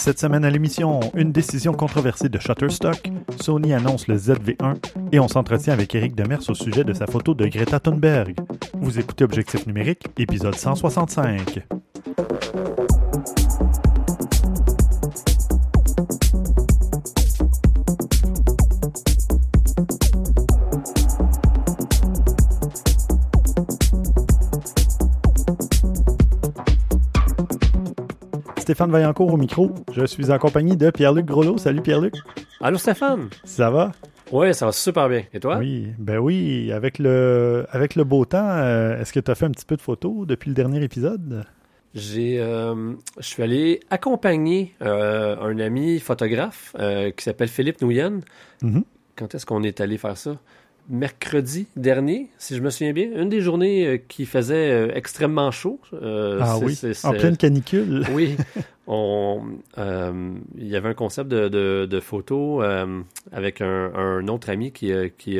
Cette semaine à l'émission, une décision controversée de Shutterstock, Sony annonce le ZV1 et on s'entretient avec Eric Demers au sujet de sa photo de Greta Thunberg. Vous écoutez Objectif numérique, épisode 165. Stéphane Vaillancourt au micro. Je suis en compagnie de Pierre-Luc Groslo. Salut Pierre-Luc. Allô Stéphane. Ça va? Oui, ça va super bien. Et toi? Oui, ben oui. Avec le, avec le beau temps, euh, est-ce que tu as fait un petit peu de photos depuis le dernier épisode? J'ai, euh, je suis allé accompagner euh, un ami photographe qui s'appelle Philippe Nouyen. Mhm. Quand est-ce qu'on est allé faire ça? Mercredi dernier, si je me souviens bien, une des journées euh, qui faisait euh, extrêmement chaud. Euh, ah oui, en pleine canicule. oui, on, il y avait un concept de, de, de photo avec un, un, autre ami qui, qui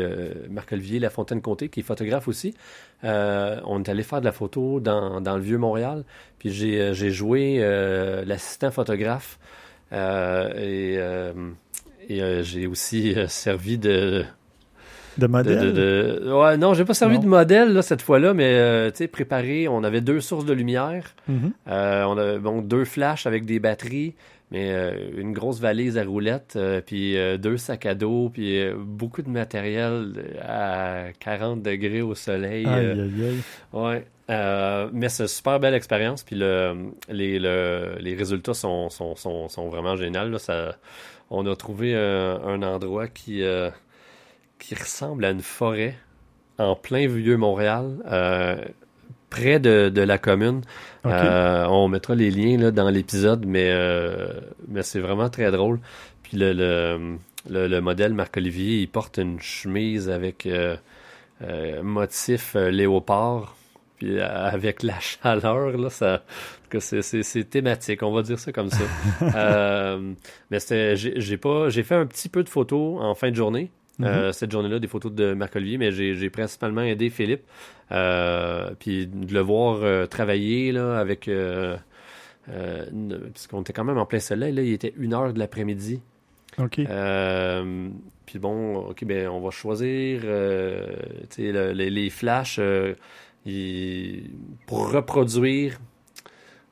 Marc-Olivier Lafontaine-Comté, qui est photographe aussi. on est allé faire de la photo dans, dans le vieux Montréal, puis j'ai joué l'assistant photographe et, et j'ai aussi servi de de modèle? De, Ouais, non, j'ai pas servi de modèle là, cette fois-là, mais euh, tu sais, préparé, on avait deux sources de lumière. Mm-hmm. Euh, on avait bon, deux flashs avec des batteries, mais euh, une grosse valise à roulettes, puis deux sacs à dos, puis beaucoup de matériel à 40 degrés au soleil. Aïe, aïe, aïe. Ouais. mais c'est une super belle expérience, puis le, les, le, les résultats sont, sont, sont, sont vraiment géniaux. On a trouvé un endroit qui qui ressemble à une forêt en plein vieux Montréal, euh, près de, la commune. Euh, on mettra les liens là, dans l'épisode, mais, euh, mais c'est vraiment très drôle. Puis le, le, modèle Marc-Olivier, il porte une chemise avec motif léopard. Puis avec la chaleur, là, ça, c'est thématique, on va dire ça comme ça. mais j'ai pas, j'ai fait un petit peu de photos en fin de journée. Euh, mhm. cette journée-là, des photos de Marc-Olivier, mais j'ai principalement aidé Philippe. Euh, puis de le voir euh, travailler là, avec. parce qu'on était quand même en plein soleil, là, il était une heure de l'après-midi. OK. puis bon, OK, ben, on va choisir les, les, flashs pour reproduire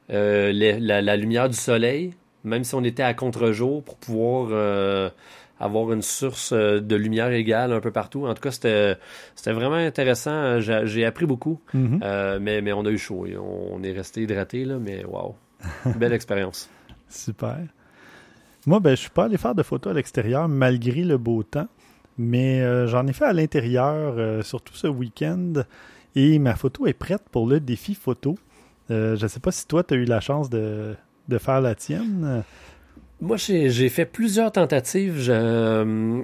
la, la, lumière du soleil, même si on était à contre-jour, pour pouvoir avoir une source euh, de lumière égale un peu partout. En tout cas, c'était, c'était vraiment intéressant. J'ai, appris beaucoup, mm-hmm. euh, mais, mais on a eu chaud. On est resté hydraté, là, mais waouh, belle expérience. Super. Moi, ben, je suis pas allé faire de photos à l'extérieur malgré le beau temps, mais euh, j'en ai fait à l'intérieur, surtout ce week-end, et ma photo est prête pour le défi photo. je ne sais pas si toi, tu as eu la chance de, de faire la tienne. Moi, j'ai fait plusieurs tentatives. Je,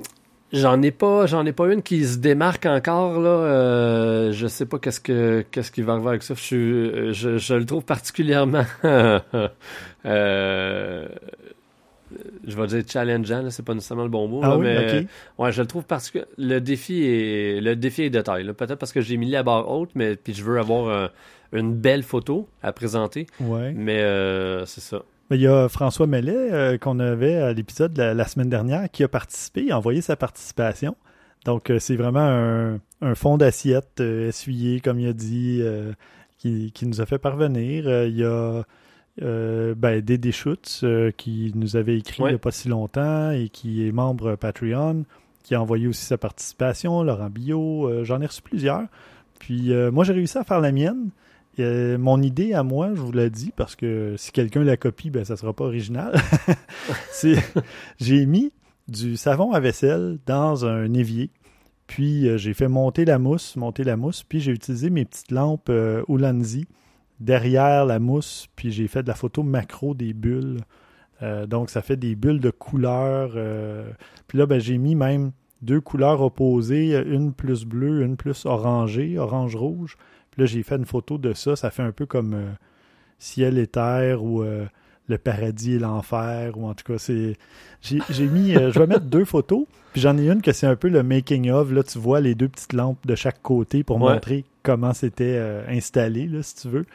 J'en ai pas, j'en ai pas une qui se démarque encore là. Euh, je sais pas qu'est-ce que qu'est-ce qui va arriver avec ça. Je, je, je le trouve particulièrement, euh, je vais dire challengeant. C'est pas nécessairement le bon mot, ah mais ouais, je le trouve particulièrement. Le défi est le défi est de taille. Peut-être parce que j'ai mis la barre haute, mais puis je veux avoir une belle photo à présenter. Ouais. Mais euh, c'est ça. Il y a François Mellet euh, qu'on avait à l'épisode la, semaine dernière qui a participé, a envoyé sa participation. Donc euh, c'est vraiment un, fond d'assiette euh, essuyé, comme il a dit, qui, nous a fait parvenir. il y a ben, Dédé Schutz qui nous avait écrit il n'y a pas si longtemps et qui est membre Patreon, qui a envoyé aussi sa participation, Laurent Billot, j'en ai reçu plusieurs. Puis moi j'ai réussi à faire la mienne. Euh, mon idée à moi, je vous l'ai dit, parce que si quelqu'un la copie, ben ça sera pas original. j'ai mis du savon à vaisselle dans un évier. Puis euh, j'ai fait monter la mousse, monter la mousse, puis j'ai utilisé mes petites lampes euh, derrière la mousse, puis j'ai fait de la photo macro des bulles. donc ça fait des bulles de couleurs. puis là, ben, j'ai mis même deux couleurs opposées, une plus bleue, une plus orangée, orange-rouge là, j'ai fait une photo de ça. Ça fait un peu comme euh, ciel et terre ou euh, le paradis et l'enfer. Ou en tout cas, c'est. J'ai mis. Euh, je vais mettre deux photos. Puis j'en ai une que c'est un peu le making of. Là, tu vois les deux petites lampes de chaque côté pour montrer comment c'était installé, là, si tu veux.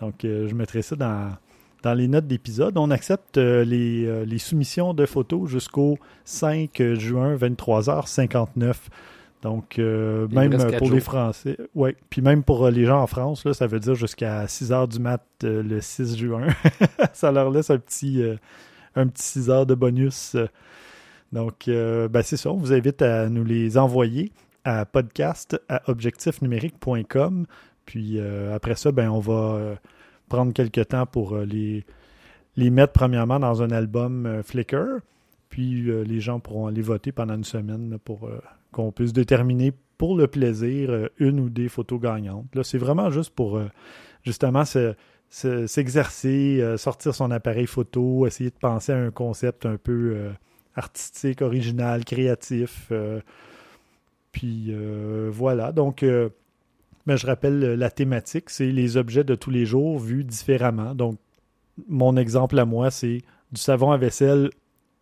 Donc, je mettrai ça dans, dans les notes d'épisode. On accepte les, les, soumissions de photos jusqu'au 5 juin, 23h59. Donc, même pour les Français, ouais, puis même pour les gens en France, là, ça veut dire jusqu'à 6 h du mat le 6 juin. ça leur laisse un petit, un petit 6 heures de bonus. Donc, ben, c'est ça. On vous invite à nous les envoyer à podcast à objectifnumérique.com. Puis euh, après ça, ben, on va euh, prendre quelques temps pour euh, les, les mettre premièrement dans un album Flickr. Puis les gens pourront aller voter pendant une semaine pour qu'on puisse déterminer pour le plaisir une ou des photos gagnantes. Là, c'est vraiment juste pour justement s'exercer, sortir son appareil photo, essayer de penser à un concept un peu artistique, original, créatif. Puis euh, voilà, donc euh, ben, je rappelle la thématique, c'est les objets de tous les jours vus différemment. Donc mon exemple à moi, c'est du savon à vaisselle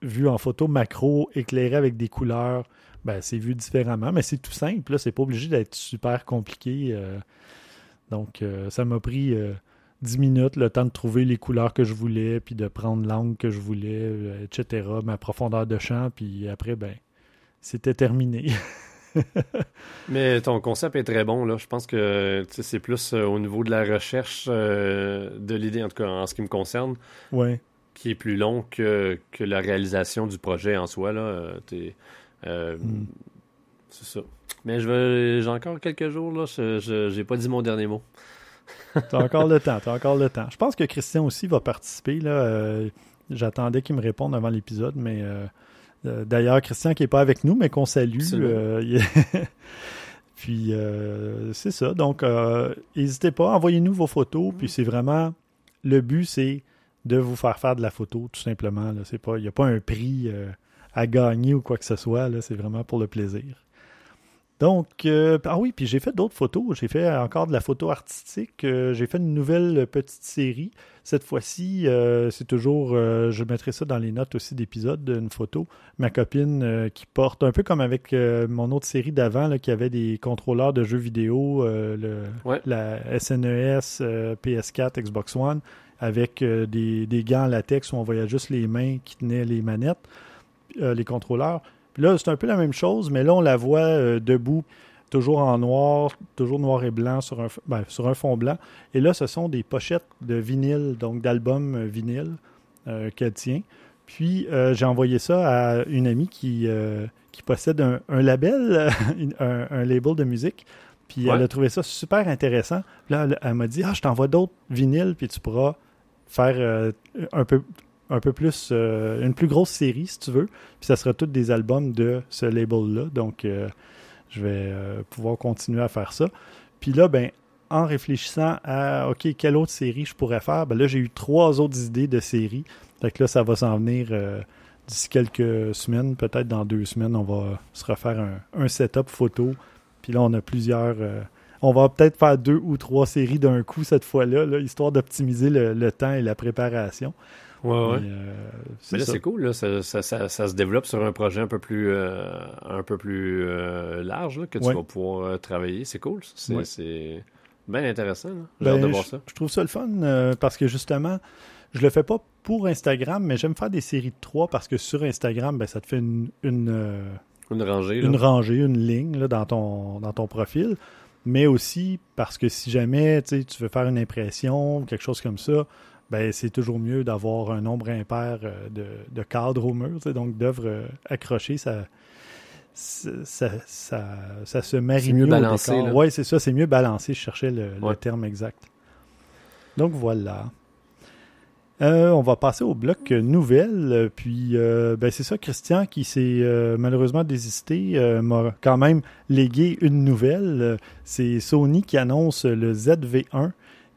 vu en photo macro, éclairé avec des couleurs. Ben, c'est vu différemment, mais c'est tout simple. C'est pas obligé d'être super compliqué. Euh. donc, ça m'a pris 10 minutes, le temps de trouver les couleurs que je voulais, puis de prendre l'angle que je voulais, etc., ma profondeur de champ, puis après, ben, c'était terminé. Mais ton concept est très bon. Là. Je pense que c'est plus euh, au niveau de la recherche euh, de l'idée, en tout cas en ce qui me concerne, ouais. qui est plus long que, que la réalisation du projet en soi. Là. Euh, hmm. C'est ça. Mais je j'ai encore quelques jours. Là. Je n'ai pas dit mon dernier mot. t'as encore le temps, t'as encore le temps. Je pense que Christian aussi va participer. Là. J'attendais qu'il me réponde avant l'épisode, mais euh, d'ailleurs, Christian qui n'est pas avec nous, mais qu'on salue. Euh, puis euh, c'est ça. Donc, n'hésitez pas, envoyez-nous vos photos. Puis c'est vraiment le but, c'est de vous faire faire de la photo, tout simplement. Il n'y a pas un prix à gagner ou quoi que ce soit. C'est vraiment pour le plaisir. Donc, euh, ah oui, puis j'ai fait d'autres photos. J'ai fait encore de la photo artistique. Euh, j'ai fait une nouvelle petite série. Cette fois-ci, euh, c'est toujours, je mettrai ça dans les notes aussi d'épisode, une photo. Ma copine qui porte, un peu comme avec mon autre série d'avant, qui avait des contrôleurs de jeux vidéo, le, la SNES, PS4, Xbox One, avec des, des gants en latex où on voyait juste les mains qui tenaient les manettes, les contrôleurs là, c'est un peu la même chose, mais là, on la voit euh, debout, toujours en noir, toujours noir et blanc sur un, ben, sur un fond blanc. Et là, ce sont des pochettes de vinyle, donc d'albums euh, vinyle euh, qu'elle tient. Puis, j'ai envoyé ça à une amie qui, qui possède un, label, un, label de musique. Puis, elle a trouvé ça super intéressant. là, elle, m'a dit Ah, je t'envoie d'autres vinyles, puis tu pourras faire un peu un peu plus, euh, une plus grosse série si tu veux. Puis ça sera tous des albums de ce label-là. Donc euh, je vais euh, pouvoir continuer à faire ça. Puis là, ben, en réfléchissant à OK, quelle autre série je pourrais faire, ben là, j'ai eu trois autres idées de séries. Fait que là, ça va s'en venir d'ici quelques semaines, peut-être dans deux semaines, on va se refaire un, setup photo. Puis là, on a plusieurs. on va peut-être faire deux ou trois séries d'un coup cette fois-là, histoire d'optimiser le, temps et la préparation. Ouais, ouais. Mais, euh, là, c'est cool. Là. Ça, ça, ça, ça, se développe sur un projet un peu plus, euh, un peu plus euh, large là, que tu vas pouvoir travailler. C'est cool. C'est bien intéressant. J'ai hâte de ben, voir ça. Je trouve ça le fun parce que justement, je le fais pas pour Instagram, mais j'aime faire des séries de trois parce que sur Instagram, ben, ça te fait une, une, une rangée, une rangée, une ligne là, dans, ton, dans ton profil. Mais aussi parce que si jamais tu veux faire une impression, quelque chose comme ça, ben, c'est toujours mieux d'avoir un nombre impair euh, de, cadres au mur, donc d'œuvres euh, accrochées, ça, ça, ça, se marie mieux. balancé. Oui, c'est ça, c'est mieux balancé, je cherchais le, terme exact. Donc voilà. Euh, on va passer au bloc nouvelle. Puis, ben c'est ça, Christian, qui s'est malheureusement désisté, m'a quand même légué une nouvelle. c'est Sony qui annonce le ZV1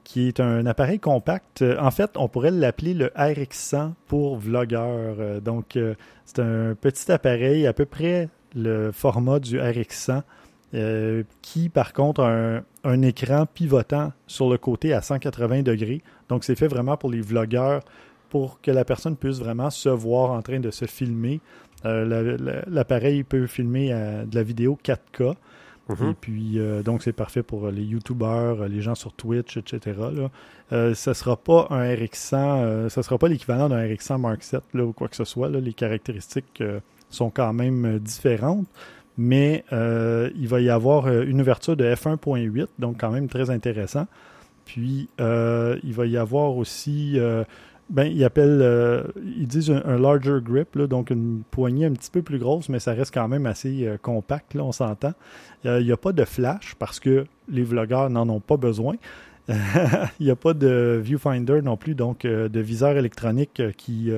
qui est un appareil compact. Euh, en fait, on pourrait l'appeler le RX100 pour vlogueur. Euh, donc, euh, c'est un petit appareil à peu près le format du RX100 qui, par contre, a un, écran pivotant sur le côté à 180 degrés. Donc, c'est fait vraiment pour les vlogueurs pour que la personne puisse vraiment se voir en train de se filmer. L'appareil peut filmer de la vidéo 4K. Mhm. Et puis, euh, donc, c'est parfait pour les YouTubers, euh, les gens sur Twitch, etc. Là. Euh, ça sera pas un RX100, euh, ça sera pas l'équivalent d'un RX100 Mark 7 là, ou quoi que ce soit. Là. Les caractéristiques euh, sont quand même euh, différentes, mais euh, il va y avoir euh, une ouverture de f1.8, donc quand même très intéressant. Puis, euh, il va y avoir aussi, euh, ben, ils appellent, euh, ils disent un, un larger grip, là, donc une poignée un petit peu plus grosse, mais ça reste quand même assez euh, compact, là, on s'entend. Euh, Il n'y a pas de flash parce que les vlogueurs n'en ont pas besoin. Il n'y a pas de viewfinder non plus, donc de viseur électronique qui,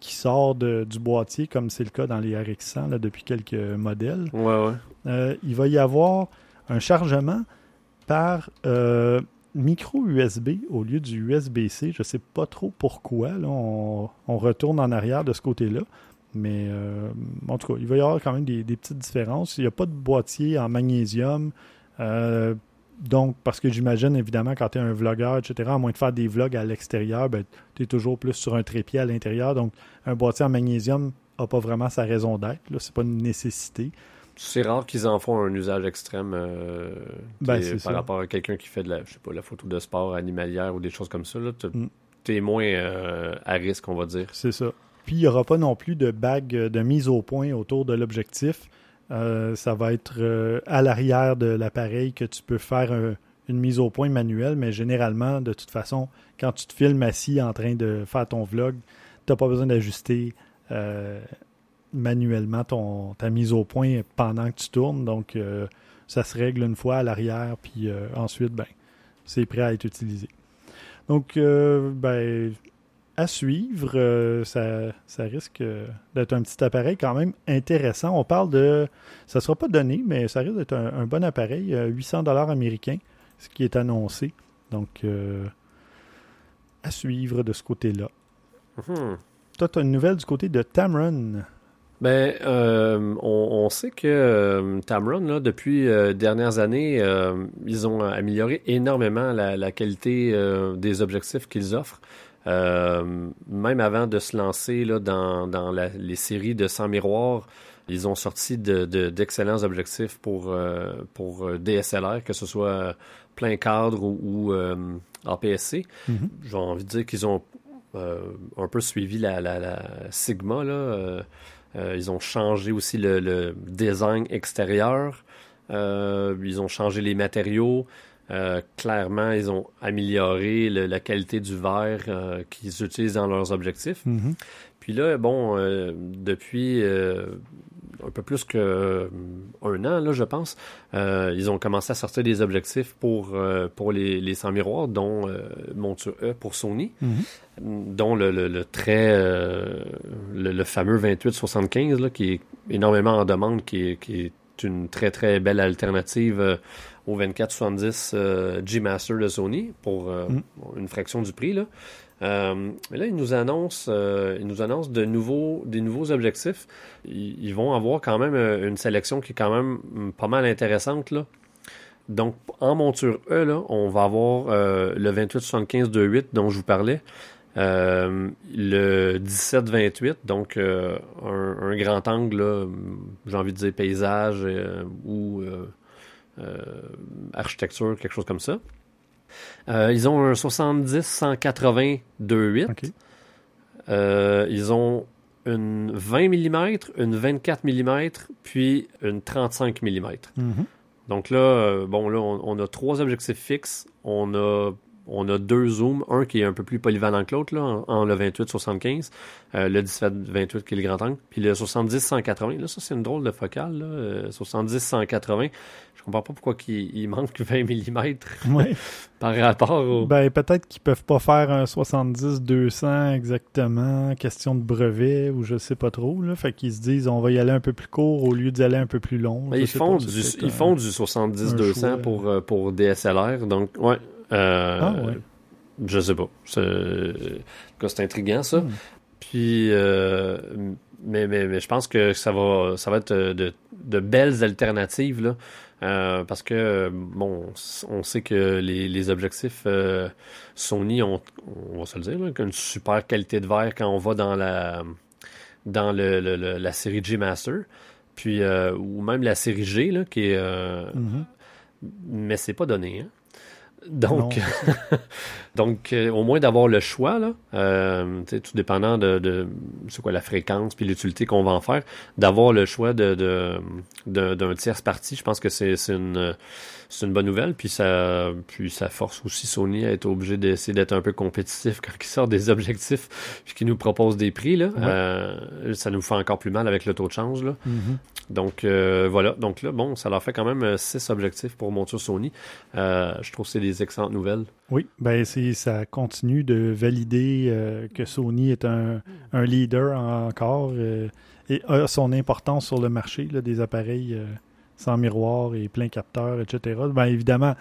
qui sort de- du boîtier, comme c'est le cas dans les RX100 là, depuis quelques modèles. Ouais, ouais. Il va y avoir un chargement par micro USB au lieu du USB-C. Je ne sais pas trop pourquoi. On, retourne en arrière de ce côté-là. Mais euh, en tout cas, il va y avoir quand même des, des petites différences. Il n'y a pas de boîtier en magnésium. Euh, donc, parce que j'imagine, évidemment, quand tu es un vlogueur, etc., à moins de faire des vlogs à l'extérieur, ben, tu es toujours plus sur un trépied à l'intérieur. Donc, un boîtier en magnésium n'a pas vraiment sa raison d'être. Ce n'est pas une nécessité. C'est rare qu'ils en font un usage extrême euh, Ben, par ça. rapport à quelqu'un qui fait de la, je sais pas, la photo de sport animalière ou des choses comme ça. T'es, Mm. t'es moins euh, à risque, on va dire. C'est ça. Puis il n'y aura pas non plus de bague de mise au point autour de l'objectif. Euh, ça va être euh, à l'arrière de l'appareil que tu peux faire un- une mise au point manuelle, mais généralement, de toute façon, quand tu te filmes assis en train de faire ton vlog, tu n'as pas besoin d'ajuster euh, manuellement ton, ta mise au point pendant que tu tournes. Donc, euh, ça se règle une fois à l'arrière, puis euh, ensuite, ben, c'est prêt à être utilisé. Donc, euh, ben, à suivre. ça, ça risque d'être un petit appareil quand même intéressant. On parle de. Ça ne sera pas donné, mais ça risque d'être un, un bon appareil, euh, 800 dollars américains, ce qui est annoncé. Donc, à suivre de ce côté-là. Mhm. Toi, tu as une nouvelle du côté de Tamron. Ben, euh, on, on sait que euh, Tamron, là, depuis euh, dernières années, euh, ils ont amélioré énormément la, la qualité euh, des objectifs qu'ils offrent. Euh, même avant de se lancer là, dans, dans la- les séries de 100 miroirs, ils ont sorti de- de- d'excellents objectifs pour, euh, pour DSLR, que ce soit plein cadre ou, ou, euh, APS-C. Mhm. J'ai envie de dire qu'ils ont euh, un peu suivi la, la, la Sigma. Là. Euh, ils ont changé aussi le, le design extérieur. Euh, ils ont changé les matériaux. Euh, clairement, ils ont amélioré le- la qualité du verre euh, qu'ils utilisent dans leurs objectifs. Mhm. Puis là, bon, euh, depuis euh, un peu plus que euh, un an, là, je pense, euh, ils ont commencé à sortir des objectifs pour, euh, pour les, les 100 miroirs, dont monture E pour Sony, Mhm. dont le, le, le très le, le fameux 2875 là, qui est énormément en demande, qui est, qui est une très très belle alternative au 2470 euh, G Master de Sony pour Mm. une fraction du prix là. Euh, mais là, ils nous annoncent, euh, ils nous annoncent de nouveaux, des nouveaux objectifs. Ils, vont avoir quand même euh, une sélection qui est quand même mm, pas mal intéressante. Donc, en monture E, on va avoir euh, le 2875 2.8 dont je vous parlais. Euh, le 17-28, donc euh, un, grand angle, j'ai envie de dire paysage euh, ou euh, euh, architecture, quelque chose comme ça. Euh, ils ont un 70-180 2.8. OK. Euh, ils ont une 20 mm, une 24 mm, puis une 35 mm. Mhm. Donc là, euh, bon, là, on, on a trois objectifs fixes. On a, on a deux zooms. Un qui est un peu plus polyvalent que l'autre, là, en, en le 28-75. euh, le 17-28 qui est le grand angle. Puis le 70-180. Là, ça, c'est une drôle de focale. Là, euh, 70-180. Je comprends pas pourquoi il, il manque 20 mm par rapport au... Ben, peut-être qu'ils peuvent pas faire un 70-200 exactement, question de brevet ou je sais pas trop. Là. Fait qu'ils se disent on va y aller un peu plus court au lieu d'y aller un peu plus long. Je ils font, pas, du, ils un- font du un 70-200 choix. pour, euh, pour DSLR. Donc, ouais. Euh, Ah, ouais. Je sais pas. C'est, en tout cas, c'est intriguant, ça. Hmm. Puis, euh, mais, mais, mais je pense que ça va, ça va être de, de belles alternatives, là. Euh, parce que, bon, on sait que les, les objectifs euh, Sony ont, on va se le dire, là, une super qualité de verre quand on va dans la, dans le, le- le- la série G Master. Puis, ou même la série G, là, qui est. Mhm. Mais c'est pas donné. Hein? Donc, donc euh, au moins d'avoir le choix, là, euh, tout dépendant de, de c'est quoi la fréquence puis l'utilité qu'on va en faire, d'avoir le choix de, de, d'un tierce parti, je pense que c'est, c'est une c'est une bonne nouvelle. Puis ça, puis ça force aussi Sony à être obligé d'essayer d'être un peu compétitif quand ils sortent des objectifs puis qu'ils nous proposent des prix. Là. Euh, ça nous fait encore plus mal avec le taux de change. Là. Mm-hmm. Donc euh, voilà. Donc là, bon, ça leur fait quand même euh, six objectifs pour monture Sony. je trouve que c'est des excellentes nouvelles. Oui, ben c'est ça continue de valider que Sony est un, leader encore et a son importance sur le marché des appareils sans miroir et plein capteur, etc. Bien évidemment,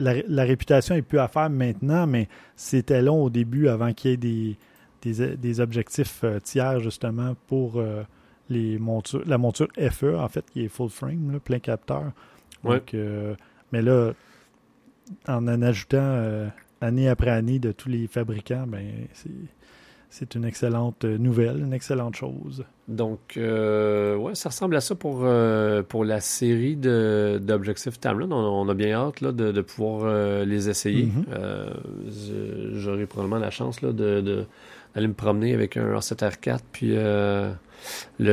la, réputation est plus à faire maintenant, mais c'était long au début avant qu'il y ait des, des, objectifs euh, tiers justement pour euh, les montures, la monture FE en fait qui est full frame, plein capteur. Donc, euh, mais là, en en ajoutant année après année de tous les fabricants, ben c'est une excellente nouvelle, une excellente chose. Donc, euh, ouais, ça ressemble à ça pour, euh, pour la série d'objectifs Tamlin. On, a bien hâte là, de, pouvoir euh, les essayer. Mm-hmm. J'aurai probablement la chance là, de, d'aller me promener avec un A7R4 puis le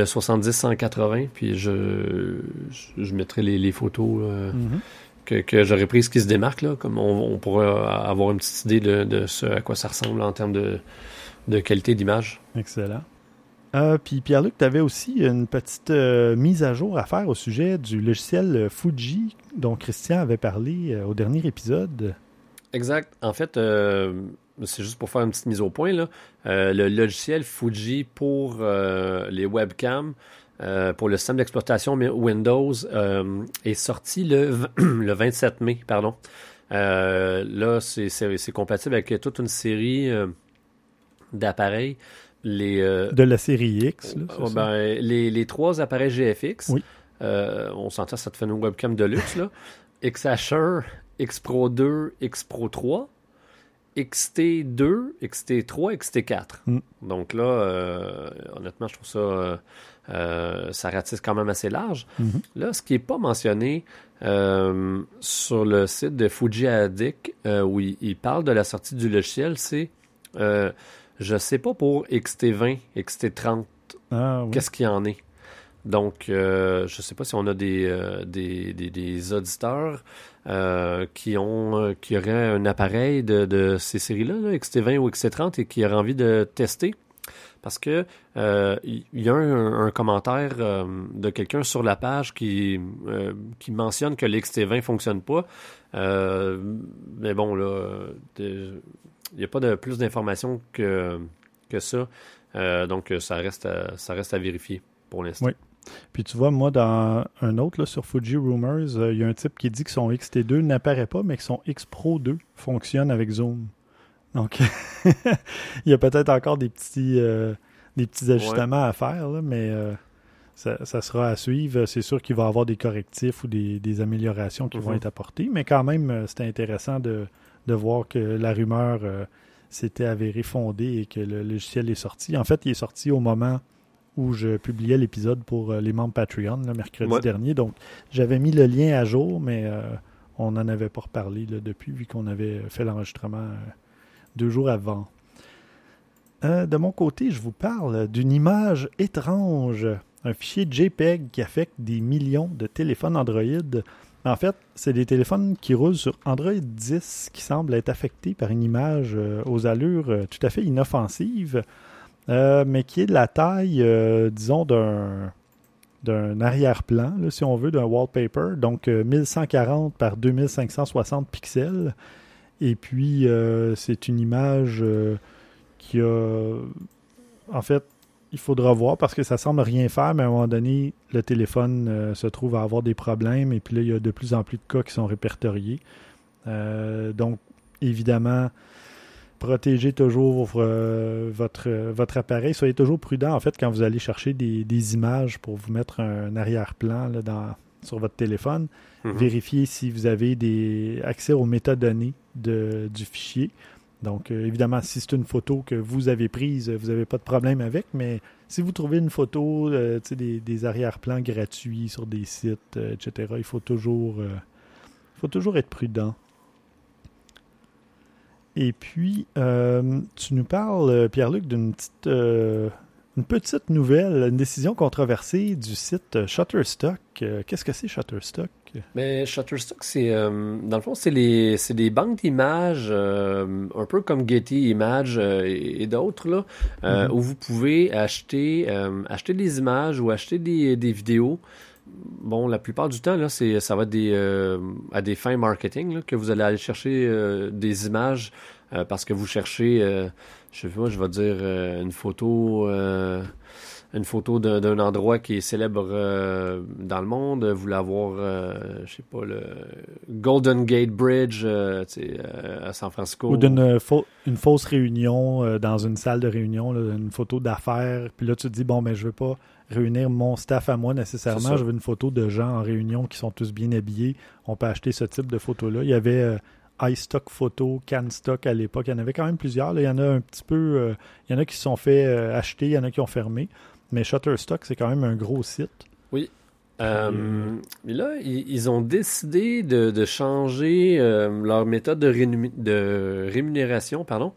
70-180. Puis je, je, mettrai les, photos. Mm-hmm. que, j'aurais prises qui se démarquent, là, comme on, pourrait avoir une petite idée de, de ce à quoi ça ressemble en termes de, de qualité d'image. Excellent. Euh, puis Pierre-Luc, tu avais aussi une petite euh, mise à jour à faire au sujet du logiciel euh, Fuji dont Christian avait parlé au dernier épisode. Exact. En fait, c'est juste pour faire une petite mise au point. Là. le logiciel Fuji pour les webcams, pour le système d'exploitation Windows, est sorti le, le 27 mai. Pardon. là, c'est compatible avec toute une série d'appareils. Les, euh, de la série X. Oh, ben, les, les, trois appareils GFX. Euh, on s'entend, ça te fait une webcam de luxe. Là. XH1, X Pro 2, X Pro 3, XT2, XT3, XT4. Donc là, euh, honnêtement, je trouve ça. ça ratisse quand même assez large. Mm-hmm. Là, ce qui n'est pas mentionné sur le site de Fuji Addict, où il, il, parle de la sortie du logiciel, c'est je sais pas pour XT20, XT30, ah, qu'est-ce qu'il y en est. Donc, euh, je sais pas si on a des, euh, des, des, auditeurs euh, qui ont qui auraient un appareil de, ces séries-là, XT20 ou XT30, et qui auraient envie de tester. Parce que il y a un, commentaire de quelqu'un sur la page qui, qui mentionne que l'XT20 ne fonctionne pas. mais bon, là, il n'y a pas de plus d'informations que, que ça. Euh, donc, ça reste, à, ça reste à vérifier pour l'instant. Oui. Puis tu vois, moi, dans un autre, là, sur Fuji Rumors, euh, il y a un type qui dit que son XT2 n'apparaît pas, mais que son X Pro 2 fonctionne avec Zoom. Donc, il y a peut-être encore des petits, euh, des petits ajustements à faire, mais ça, sera à suivre. C'est sûr qu'il va y avoir des correctifs ou des, améliorations qui vont mhm. être apportées, mais quand même, c'est intéressant de, de voir que la rumeur euh, s'était avérée fondée et que le logiciel est sorti. En fait, il est sorti au moment où je publiais l'épisode pour euh, les membres Patreon, le mercredi dernier. Donc, j'avais mis le lien à jour, mais euh, on n'en avait pas reparlé depuis, vu qu'on avait fait l'enregistrement deux jours avant. de mon côté, je vous parle d'une image étrange, un fichier JPEG qui affecte des millions de téléphones Android. En fait, c'est des téléphones qui roulent sur Android 10 qui semblent être affectés par une image euh, aux allures euh, tout à fait inoffensives, euh, mais qui est de la taille, disons, d'un d'un arrière-plan, si on veut, d'un wallpaper, donc 1140 par 2560 pixels. Et puis, c'est une image qui a, en fait, il faudra voir parce que ça semble rien faire, mais à un moment donné, le téléphone euh, se trouve à avoir des problèmes et puis là, il y a de plus en plus de cas qui sont répertoriés. Euh, donc, évidemment, protégez toujours euh, votre, votre appareil. Soyez toujours prudent, en fait, quand vous allez chercher des, images pour vous mettre un arrière-plan sur votre téléphone. Mhm. Vérifiez si vous avez des accès aux métadonnées de, du fichier. Donc, évidemment, si c'est une photo que vous avez prise, vous n'avez pas de problème avec, mais si vous trouvez une photo des, des arrière-plans gratuits sur des sites, etc., il faut toujours, faut toujours être prudent. Et puis, euh, tu nous parles, euh, Pierre-Luc, d'une petite, euh, une petite nouvelle, une décision controversée du site Shutterstock. Qu'est-ce que c'est Shutterstock? Mais Shutterstock, c'est dans le fond, c'est les, des banques d'images, un peu comme Getty Images et, d'autres, là, mm-hmm. où vous pouvez acheter, acheter des images ou acheter des, des vidéos bon, la plupart du temps, là, c'est, ça va être des, euh, à des fins marketing que vous allez aller chercher euh, des images euh, parce que vous cherchez, je sais pas, je vais dire une photo, une photo d'un, endroit qui est célèbre dans le monde. Vous voulez avoir, je sais pas, le Golden Gate Bridge à San Francisco. Ou d'une une fausse réunion dans une salle de réunion, une photo d'affaires. Puis là, tu te dis, bon, mais ben, je veux pas réunir mon staff à moi nécessairement. Je veux une photo de gens en réunion qui sont tous bien habillés. On peut acheter ce type de photo-là. Il y avait euh, iStock Photo, CanStock à l'époque. Il y en avait quand même plusieurs. Il y en a un petit peu. Euh, il y en a qui se sont fait euh, acheter, il y en a qui ont fermé. Mais Shutterstock, c'est quand même un gros site. Oui. mais là, ils, ont décidé de, changer leur méthode de, de rémunération. Pardon.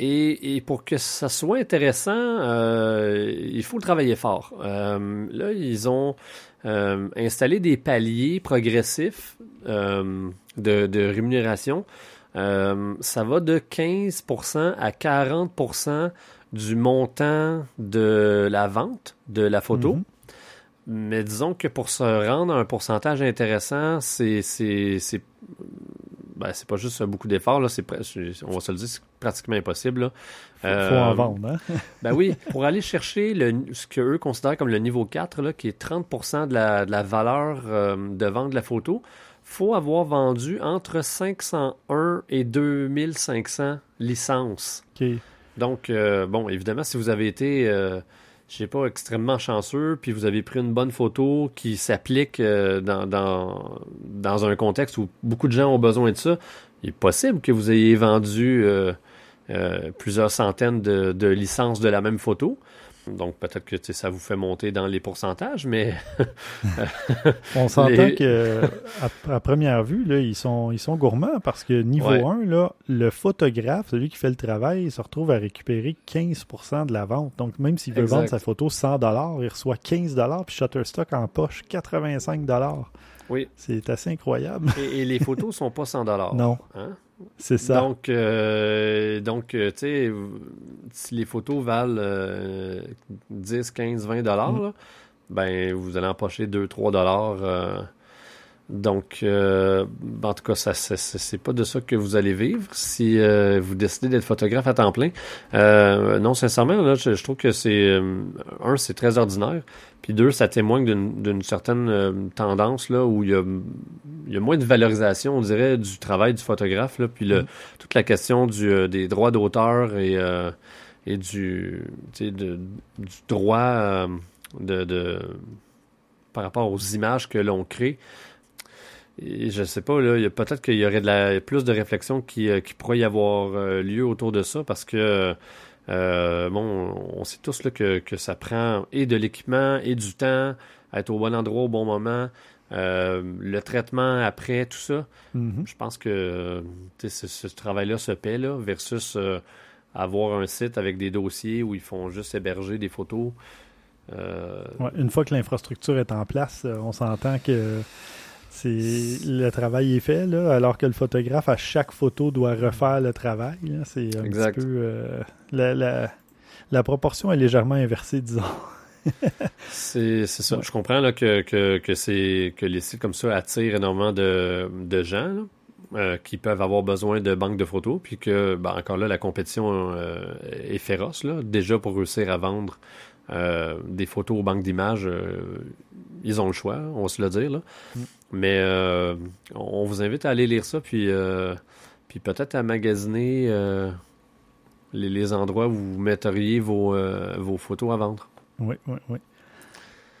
Et, pour que ça soit intéressant, euh, il faut travailler fort. Euh, là, ils ont euh, installé des paliers progressifs de, de, rémunération. ça va de 15% à 40% du montant de la vente de la photo. Mm-hmm. Mais disons que pour se rendre à un pourcentage intéressant, c'est ben, c'est pas juste beaucoup d'efforts, là, c'est, on va se le dire, c'est pratiquement impossible. Il faut, en euh, vendre, hein? ben oui, pour aller chercher le, ce qu'eux considèrent comme le niveau 4, là, qui est 30% de la, de la valeur euh, de vente de la photo, faut avoir vendu entre 501 et 2500 licences. Donc, euh, bon, évidemment, si vous avez été je sais pas, extrêmement chanceux, puis vous avez pris une bonne photo qui s'applique euh, dans, dans, un contexte où beaucoup de gens ont besoin de ça, il est possible que vous ayez vendu euh, euh, plusieurs centaines de, de, licences de la même photo. Donc peut-être que ça vous fait monter dans les pourcentages, mais on s'entend que à, première vue, là, ils sont ils sont gourmands parce que niveau 1, là, le photographe, celui qui fait le travail, il se retrouve à récupérer 15% de la vente. Donc même s'il veut vendre sa photo 100 il reçoit 15 puis Shutterstock en poche 85 Oui. C'est assez incroyable. Et, les photos sont pas 100 Non. Hein? C'est ça. Donc, euh, donc euh, tu sais, si les photos valent 10, 15, 20 dollars, mm. ben, vous allez empocher 2, 3 dollars. Euh, donc, en tout cas, ça, c'est pas de ça que vous allez vivre si vous décidez d'être photographe à temps plein. non, sincèrement, là, je, trouve que c'est un, c'est très ordinaire. Puis deux, ça témoigne d'une certaine tendance là où il y a il y a moins de valorisation, on dirait, du travail du photographe. Là, puis le, mm. toute la question du, euh, des droits d'auteur et, euh, et du, de, du droit euh, de, de, par rapport aux images que l'on crée. Et je sais pas, là, peut-être qu'il y aurait de la, plus de réflexion qui, qui pourrait y avoir lieu autour de ça parce que bon, on sait tous là, que, que ça prend et de l'équipement et du temps à être au bon endroit au bon moment. Euh, le traitement après, tout ça, mhm. je pense que ce, travail-là se paie là, versus euh, avoir un site avec des dossiers où ils font juste héberger des photos. Euh, une fois que l'infrastructure est en place, on s'entend que c'est le travail est fait, là, alors que le photographe, à chaque photo, doit refaire le travail. C'est un petit peu. La, la, la proportion est légèrement inversée, disons c'est ça. Je comprends là, que, que, que, que les sites comme ça attirent énormément de, de gens euh, qui peuvent avoir besoin de banques de photos, puis que, ben, encore là, la compétition euh, est féroce. Là. Déjà, pour réussir à vendre euh, des photos aux banques d'images, ils ont le choix, on va se le dire. Là. Mm. Mais on vous invite à aller lire ça, puis, puis peut-être à magasiner les, les, endroits où vous metteriez vos, vos photos à vendre. Oui, oui, oui.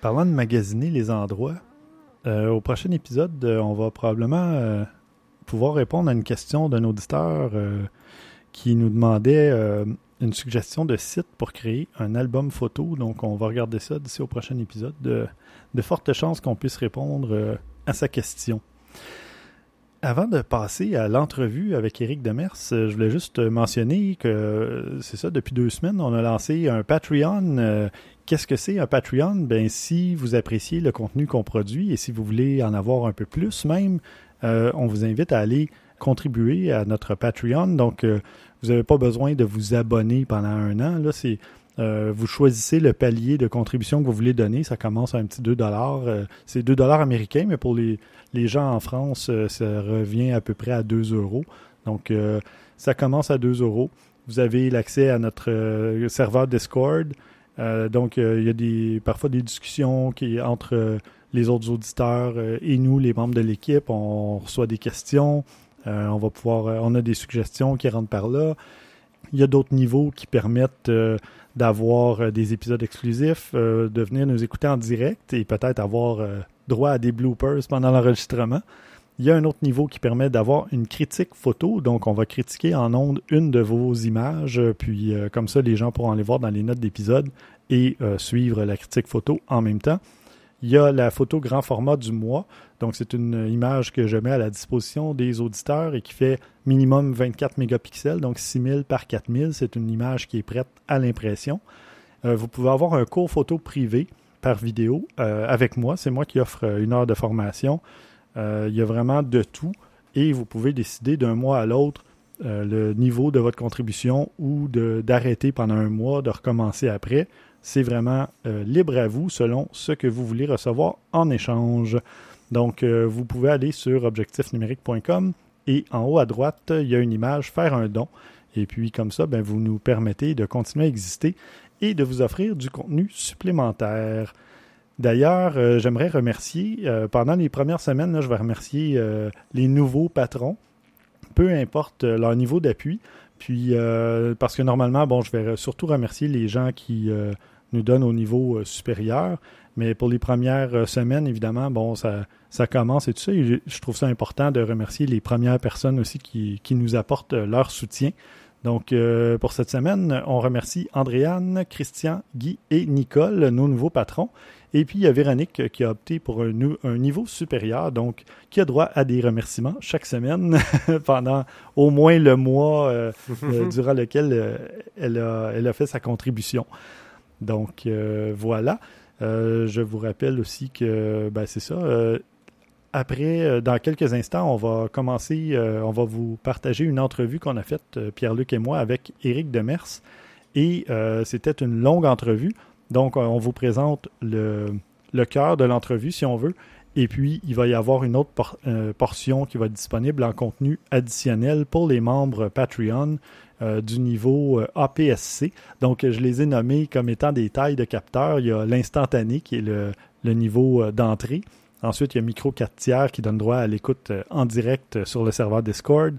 Parlant de magasiner les endroits, euh, au prochain épisode, euh, on va probablement euh, pouvoir répondre à une question d'un auditeur qui nous demandait une suggestion de site pour créer un album photo. Donc, on va regarder ça d'ici au prochain épisode. De, fortes chances qu'on puisse répondre à sa question. Avant de passer à l'entrevue avec Eric Demers, je voulais juste mentionner que c'est ça, depuis deux semaines, on a lancé un Patreon. Qu'est-ce que c'est un Patreon? Ben, si vous appréciez le contenu qu'on produit et si vous voulez en avoir un peu plus même, euh, on vous invite à aller contribuer à notre Patreon. Donc, euh, vous n'avez pas besoin de vous abonner pendant un an. Là, c'est euh, vous choisissez le palier de contribution que vous voulez donner. Ça commence à un petit 2 euh, C'est 2 américains, mais pour les, les gens en France, euh, ça revient à peu près à 2 euros. Donc, ça commence à 2 euros. Vous avez l'accès à notre serveur Discord. donc, il y a des, parfois des discussions qui, entre les autres auditeurs et nous, les membres de l'équipe. On reçoit des questions. On va pouvoir, on a des suggestions qui rentrent par là. Il y a d'autres niveaux qui permettent d'avoir euh, des épisodes exclusifs, euh, de venir nous écouter en direct et peut-être avoir euh, droit à des bloopers pendant l'enregistrement. Il y a un autre niveau qui permet d'avoir une critique photo. Donc, on va critiquer en ondes une de vos images. Puis, comme ça, les gens pourront aller voir dans les notes d'épisode et suivre la critique photo en même temps. Il y a la photo grand format du mois. Donc, c'est une image que je mets à la disposition des auditeurs et qui fait minimum 24 mégapixels, donc 6000 par 4000. C'est une image qui est prête à l'impression. Euh, vous pouvez avoir un cours photo privé par vidéo euh, avec moi. C'est moi qui offre une heure de formation. Euh, il y a vraiment de tout et vous pouvez décider d'un mois à l'autre le niveau de votre contribution ou d'arrêter pendant un mois, de recommencer après. C'est vraiment euh, libre à vous selon ce que vous voulez recevoir en échange. Donc, euh, vous pouvez aller sur objectifnumérique.com et en haut à droite, il y a une image Faire un don. Et puis, comme ça, ben, vous nous permettez de continuer à exister et de vous offrir du contenu supplémentaire. D'ailleurs, euh, j'aimerais remercier, pendant les premières semaines, je vais remercier les nouveaux patrons, peu importe leur niveau d'appui. Puis, euh, parce que normalement, bon, je vais surtout remercier les gens qui euh, nous donnent au niveau euh, supérieur. Mais pour les premières semaines, évidemment, bon, ça, ça commence et tout ça. Je trouve ça important de remercier les premières personnes aussi qui, qui nous apportent leur soutien. Donc, pour cette semaine, on remercie Andréane, Christian, Guy et Nicole, nos nouveaux patrons. Et puis, il y a Véronique qui a opté pour un, niveau supérieur, donc qui a droit à des remerciements chaque semaine pendant au moins le mois euh, euh, durant lequel euh, elle, a, elle, a, fait sa contribution. Donc, voilà. je vous rappelle aussi que, ben, c'est ça. après, dans quelques instants, on va commencer, on va vous partager une entrevue qu'on a faite, Pierre-Luc et moi, avec Éric Demers. Et c'était une longue entrevue. Donc, euh, on vous présente le, cœur de l'entrevue, si on veut. Et puis, il va y avoir une autre euh, portion qui va être disponible en contenu additionnel pour les membres Patreon euh, du niveau APSC. Donc, je les ai nommés comme étant des tailles de capteurs. Il y a l'instantané qui est le, niveau d'entrée. Ensuite, il y a Micro 4 tiers qui donne droit à l'écoute en direct sur le serveur Discord.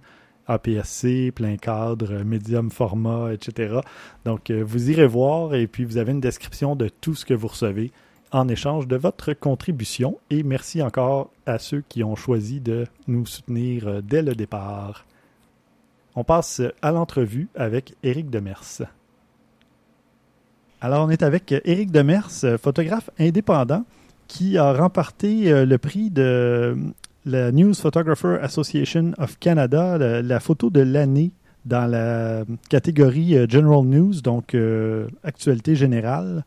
APS-C, plein cadre, médium format, etc. Donc, euh, vous irez voir et puis vous avez une description de tout ce que vous recevez en échange de votre contribution. Et merci encore à ceux qui ont choisi de nous soutenir euh, dès le départ. On passe à l'entrevue avec Éric Demers. Alors, on est avec Éric Demers, photographe indépendant, qui a remporté euh, le prix de la News Photographer Association of Canada, la, photo de l'année dans la catégorie euh, General News, donc euh, actualité générale.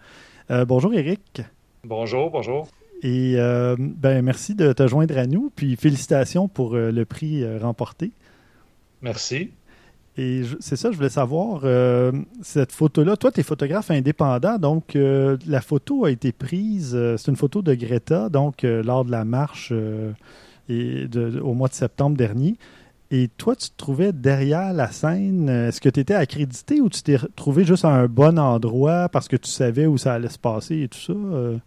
Euh, bonjour Eric. Bonjour, bonjour. Et ben, merci de te joindre à nous, puis félicitations pour le prix remporté. Merci. Et c'est ça, je voulais savoir, cette photo-là, toi, tu es photographe indépendant, donc la photo a été prise, c'est une photo de Greta, donc lors de la marche et au mois de septembre dernier. Et toi, tu te trouvais derrière la scène. Est-ce que tu étais accrédité ou tu t'es trouvé juste à un bon endroit parce que tu savais où ça allait se passer et tout ça? Euh?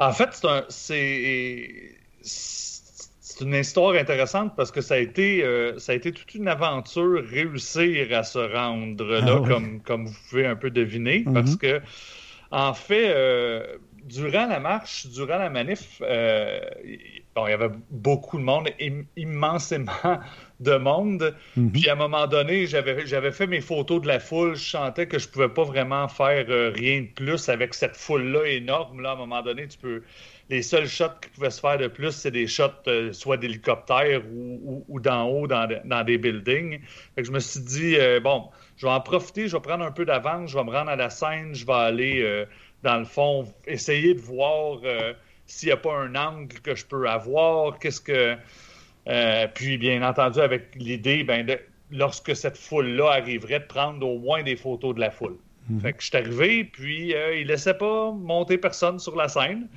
En fait, c'est une histoire intéressante parce que ça a été, euh, ça a été toute une aventure réussir à se rendre là, ah comme, comme vous pouvez un peu deviner. Parce mm-hmm. que, en fait, euh, durant la marche, durant la manif, euh, bon, il y avait beaucoup de monde, immensément de monde. Mhm. Puis à un moment donné, j'avais fait mes photos de la foule. Je sentais que je pouvais pas vraiment faire euh, rien de plus avec cette foule-là énorme. Là, à un moment donné, tu peux. Les seuls shots qui pouvaient se faire de plus, c'est des shots euh, soit d'hélicoptère ou, d'en haut dans, dans, des buildings. Fait que je me suis dit, bon, je vais en profiter, je vais prendre un peu d'avance, je vais me rendre à la scène, je vais aller dans le fond, essayer de voir euh, s'il n'y a pas un angle que je peux avoir, qu'est-ce que. Euh, puis, bien entendu, avec l'idée, ben, lorsque cette foule-là arriverait, de prendre au moins des photos de la foule. Mhm. Fait que je suis arrivé, puis euh, il ne laissait pas monter personne sur la scène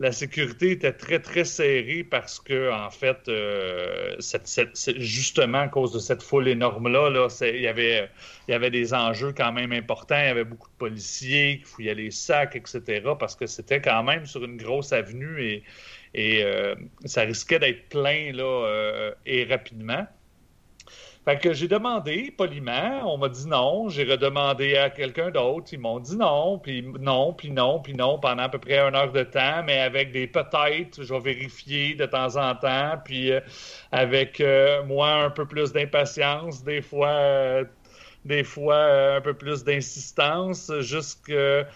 la sécurité était très, très serrée parce que, en fait, euh, justement, à cause de cette foule énorme-là, là, il, y avait, il y avait des enjeux quand même importants. Il y avait beaucoup de policiers qui fouillaient les sacs, etc., parce que c'était quand même sur une grosse avenue et, et euh, ça risquait d'être plein là, euh, et rapidement. Fait que j'ai demandé poliment, on m'a dit non. J'ai redemandé à quelqu'un d'autre, ils m'ont dit non, puis non, puis non, puis non pendant à peu près une heure de temps, mais avec des peut-être, je vais vérifier de temps en temps, puis euh, avec euh, moi un peu plus d'impatience, des fois, euh, des fois un peu plus d'insistance, jusqu'à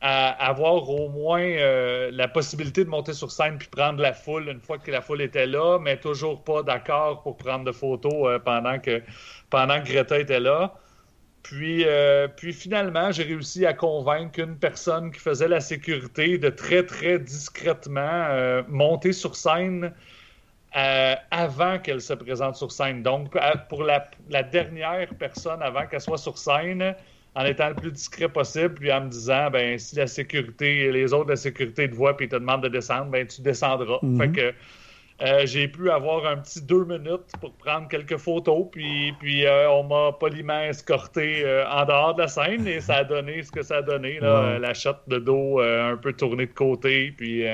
à avoir au moins euh, la possibilité de monter sur scène puis prendre la foule une fois que la foule était là, mais toujours pas d'accord pour prendre de photos euh, pendant, que, pendant Greta était là. Puis, euh, puis finalement, j'ai réussi à convaincre une personne qui faisait la sécurité de très, très discrètement monter sur scène avant qu'elle se présente sur scène. Donc, pour la dernière personne avant qu'elle soit sur scène, en étant le plus discret possible, puis en me disant, ben si la sécurité, les autres de la sécurité te voient puis te demandent de descendre, ben tu descendras. Mhm. Fait que euh, j'ai pu avoir un petit deux minutes pour prendre quelques photos, puis, puis euh, on m'a poliment escorté euh, en dehors de la scène et ça a donné ce que ça a donné, là, la shot de dos un peu tournée de côté, puis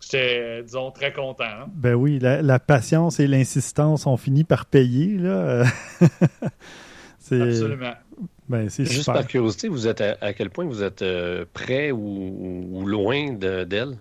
j'étais, disons, très content. Hein. Ben oui, la, la patience et l'insistance ont fini par payer, là. Absolument. Ben, Juste par curiosité, vous êtes à, quel point vous êtes euh, près ou, loin d'elle?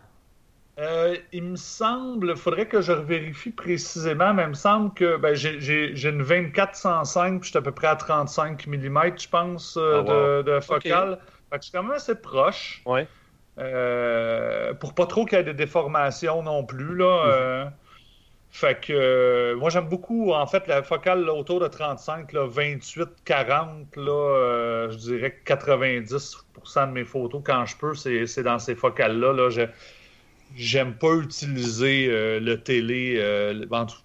Euh, il me semble, il faudrait que je vérifie précisément, mais il me semble que ben, j'ai une 2405, puis je suis à peu près à 35 mm, je pense, euh, ah, de, focale. je suis quand même assez proche. Pour pas trop qu'il y ait des déformations non plus. Là, mhm. Fait que euh, moi j'aime beaucoup en fait la focale autour de 35, 28, 40, là, euh, je dirais que 90% de mes photos quand je peux, c'est dans ces focales-là. Là, J'aime pas utiliser euh, le télé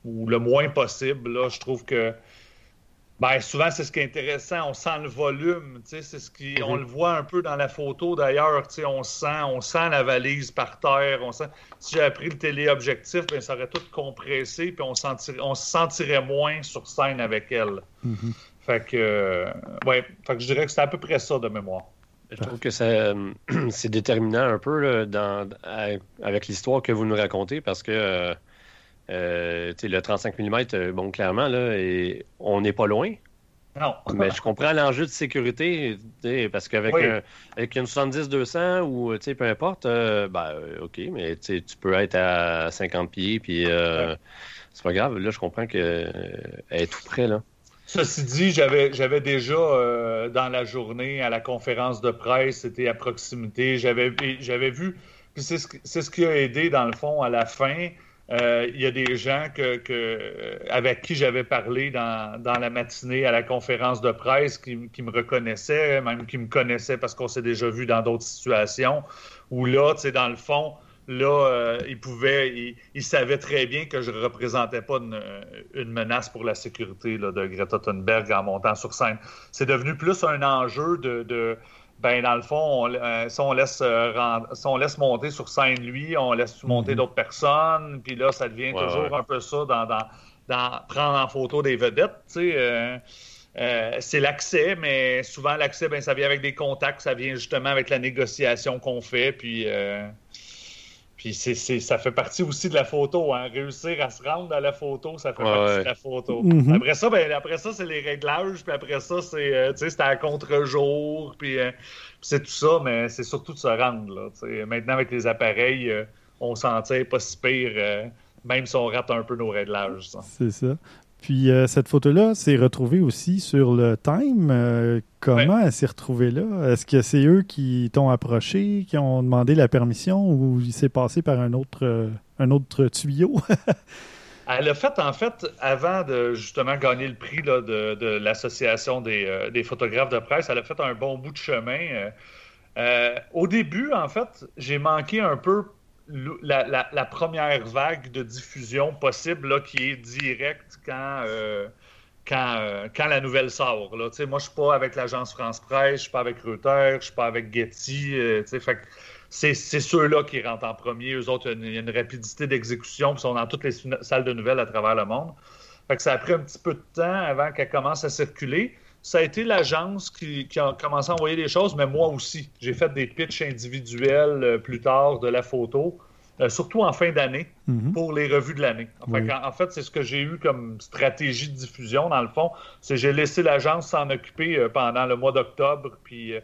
ou le moins possible. Là. Je trouve que ben, souvent, c'est ce qui est intéressant. On sent le volume. C'est ce qui, On mhm. le voit un peu dans la photo d'ailleurs. On sent, on sent la valise par terre. On sent, si j'avais pris le téléobjectif, ben, ça aurait tout compressé. Puis on, on se sentirait moins sur scène avec elle. Mhm. Fait que, euh, ouais, fait que je dirais que c'est à peu près ça de mémoire. Je trouve que c'est déterminant un peu dans, avec l'histoire que vous nous racontez parce que. Euh, euh, le 35 mm, euh, bon, clairement, là, et on n'est pas loin. Non. Mais je comprends l'enjeu de sécurité, parce qu'avec avec une 70-200 ou peu importe, euh, ben, OK, mais tu peux être à 50 pieds, puis c'est pas grave. Là, je comprends qu'elle est tout près. Là. Ceci dit, j'avais, j'avais déjà dans la journée, à la conférence de presse, c'était à proximité, j'avais, j'avais vu, c'est ce, c'est ce qui a aidé, dans le fond, à la fin. Euh, il y a des gens que, avec qui j'avais parlé dans, la matinée à la conférence de presse qui, me reconnaissaient, même qui me connaissaient parce qu'on s'est déjà vu dans d'autres situations, où là, tu sais, dans le fond, là, euh, ils pouvaient, ils, savaient très bien que je ne représentais pas une, menace pour la sécurité de Greta Thunberg en montant sur scène. C'est devenu plus un enjeu de ben dans le fond, euh, si, on laisse, euh, on laisse monter sur scène lui, on laisse monter mhm. d'autres personnes, puis là, ça devient toujours un peu ça dans, dans, prendre en photo des vedettes, tu sais. Euh, c'est l'accès, mais souvent l'accès, ben, ça vient avec des contacts, ça vient justement avec la négociation qu'on fait, puis, Puis c'est, ça fait partie aussi de la photo. Hein. Réussir à se rendre à la photo, ça fait partie de la photo. Mm-hmm. Après ça, ben, après ça, c'est les réglages. Puis après ça, c'est, euh, à contre-jour. Puis euh, c'est tout ça, mais c'est surtout de se rendre. Là, Maintenant, avec les appareils, euh, on s'en tire pas si pire, même si on rate un peu nos réglages. C'est ça. Puis euh, cette photo-là s'est retrouvée aussi sur le Time. Euh, comment elle s'est retrouvée là? Est-ce que c'est eux qui t'ont approché, qui ont demandé la permission ou il s'est passé par un autre, euh, un autre tuyau? elle a fait, en fait, avant de justement gagner le prix là, de, de l'Association des, des, photographes de presse, elle a fait un bon bout de chemin. au début, en fait, j'ai manqué un peu la, première vague de diffusion possible là, qui est directe quand, euh, quand, euh, quand, la nouvelle sort. Là. Moi, je suis pas avec l'agence France Presse, je suis pas avec Reuters, je suis pas avec Getty. Euh, c'est, ceux-là qui rentrent en premier. Eux autres, il y a une, rapidité d'exécution, ils sont dans toutes les salles de nouvelles à travers le monde. Ça a pris un petit peu de temps avant qu'elle commence à circuler ça a été l'agence qui, a commencé à envoyer des choses, mais moi aussi. J'ai fait des pitchs individuels euh, plus tard de la photo, euh, surtout en fin d'année, mhm. pour les revues de l'année. En, fait, c'est ce que j'ai eu comme stratégie de diffusion, dans le fond. C'est j'ai laissé l'agence s'en occuper euh, pendant le mois d'octobre, puis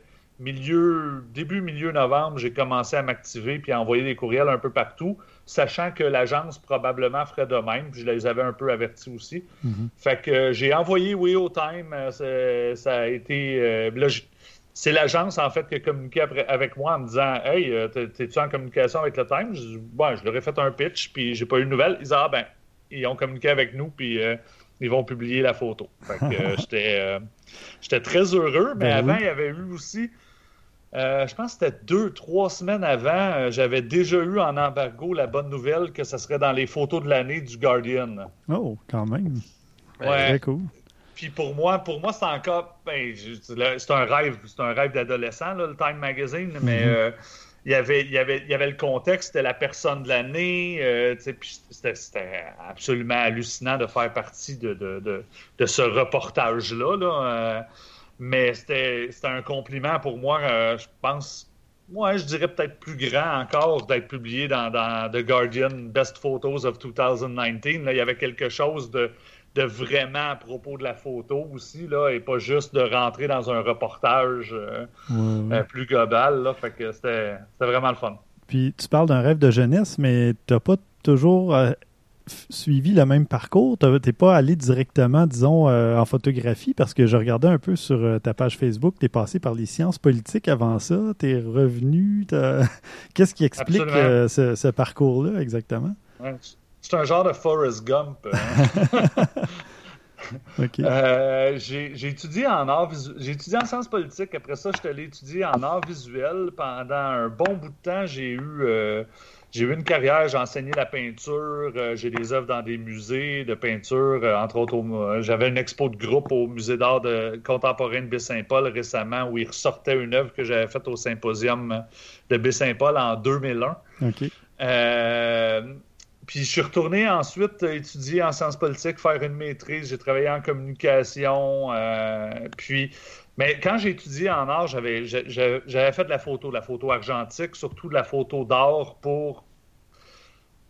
milieu, début, milieu novembre, j'ai commencé à m'activer puis à envoyer des courriels un peu partout sachant que l'agence probablement ferait de même. je les avais un peu avertis aussi. Mhm. Fait que euh, j'ai envoyé Oui au Time. Euh, ça a été. Euh, c'est l'agence, en fait, qui a communiqué avec moi en me disant Hey, t'es-tu en communication avec le Time Je, bon, je leur ai fait un pitch, puis j'ai pas eu de nouvelles. Ils disent Ah, ben, ils ont communiqué avec nous, puis ils vont publier la photo. Fait que j'étais très heureux, mais ben avant, il y avait eu aussi euh, je pense que c'était deux, trois semaines avant, euh, j'avais déjà eu en embargo la bonne nouvelle que ce serait dans les photos de l'année du Guardian. Oh, quand même. Ouais. Très cool. Puis pour moi, pour moi, c'est encore. Ben, c'est un rêve, c'est un rêve d'adolescent, le Time Magazine, mais mhm. euh, il, y avait, il, y avait, il y avait le contexte, c'était la personne de l'année. c'était absolument hallucinant de faire partie de, de, de, ce reportage-là. Là, mais c'était un compliment pour moi, euh, je pense. Moi, je dirais peut-être plus grand encore d'être publié dans, dans, The Guardian Best Photos of 2019. Là, il y avait quelque chose de, de, vraiment à propos de la photo aussi, là, et pas juste de rentrer dans un reportage euh, euh, plus global. Là, fait que c'était vraiment le fun. Puis tu parles d'un rêve de jeunesse, mais tu n'as pas toujours suivi le même parcours? Tu n'es pas allé directement, disons, euh, en photographie? Parce que je regardais un peu sur euh, ta page Facebook, tu es passé par les sciences politiques avant ça, tu es revenu. Qu'est-ce qui explique euh, ce, parcours-là exactement? c'est un genre de Forrest Gump. Hein. j'ai étudié en art j'ai étudié en sciences politiques. Après ça, je suis allé étudier en art visuel. Pendant un bon bout de temps, j'ai eu j'ai eu une carrière, j'ai enseigné la peinture, euh, j'ai des œuvres dans des musées de peinture, euh, entre autres, euh, j'avais une expo de groupe au musée d'art contemporain de Baie-Saint-Paul récemment où il ressortait une œuvre que j'avais faite au symposium de Baie-Saint-Paul en 2001. puis je suis retourné ensuite étudier en sciences politiques, faire une maîtrise. J'ai travaillé en communication. puis mais quand j'ai étudié en art, j'avais, j'avais fait de la photo, de la photo argentique, surtout de la photo d'art pour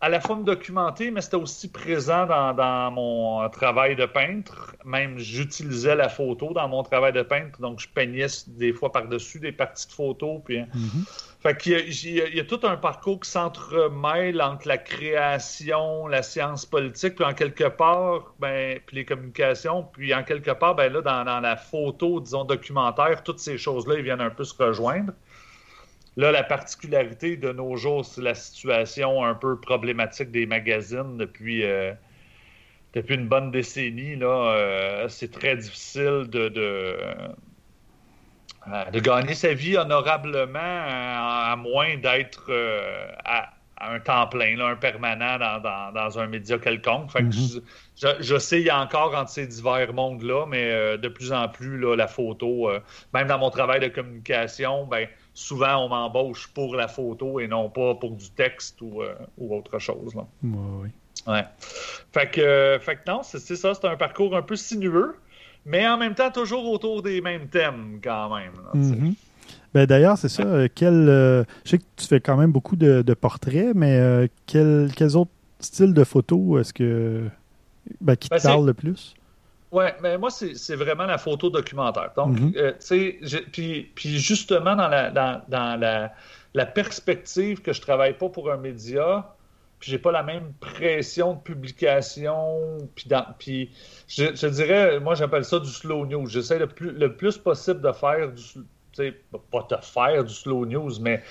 à la fois me documenter, mais c'était aussi présent dans, mon travail de peintre. Même j'utilisais la photo dans mon travail de peintre, donc je peignais des fois par-dessus des parties de photos. Puis, mm-hmm. Fait qu'il y, y a tout un parcours qui s'entremêle entre la création, la science politique, puis en quelque part, ben, puis les communications, puis en quelque part, ben là, dans, la photo, disons, documentaire, toutes ces choses-là, ils viennent un peu se rejoindre. Là, la particularité de nos jours, c'est la situation un peu problématique des magazines depuis, euh, depuis une bonne décennie. Là, euh, c'est très difficile de, de, gagner sa vie honorablement à, moins d'être à, un temps plein, là, un permanent dans, dans, un média quelconque. Mm-hmm. je, sais, il y a encore entre ces divers mondes-là, mais de plus en plus, là, la photo, même dans mon travail de communication, ben, souvent on m'embauche pour la photo et non pas pour du texte ou, euh, autre chose. Là. oui. Ouais. Fait que, fait que non, c'est ça, c'est un parcours un peu sinueux, mais en même temps toujours autour des mêmes thèmes quand même. Mm-hmm. Ben, D'ailleurs, c'est ça. Euh, quel, je sais que tu fais quand même beaucoup de, portraits, mais quel, quels autres styles de photos est-ce que ben, qui te ben, parlent le plus? Oui, mais moi, c'est vraiment la photo documentaire. Donc, mhm. tu sais, puis, puis, justement, dans la, dans, dans la, la perspective que je travaille pas pour un média, puis j'ai pas la même pression de publication. Puis, puis je, dirais, moi j'appelle ça du slow news. J'essaie le plus, le plus possible de faire du, pas de faire du slow news, mais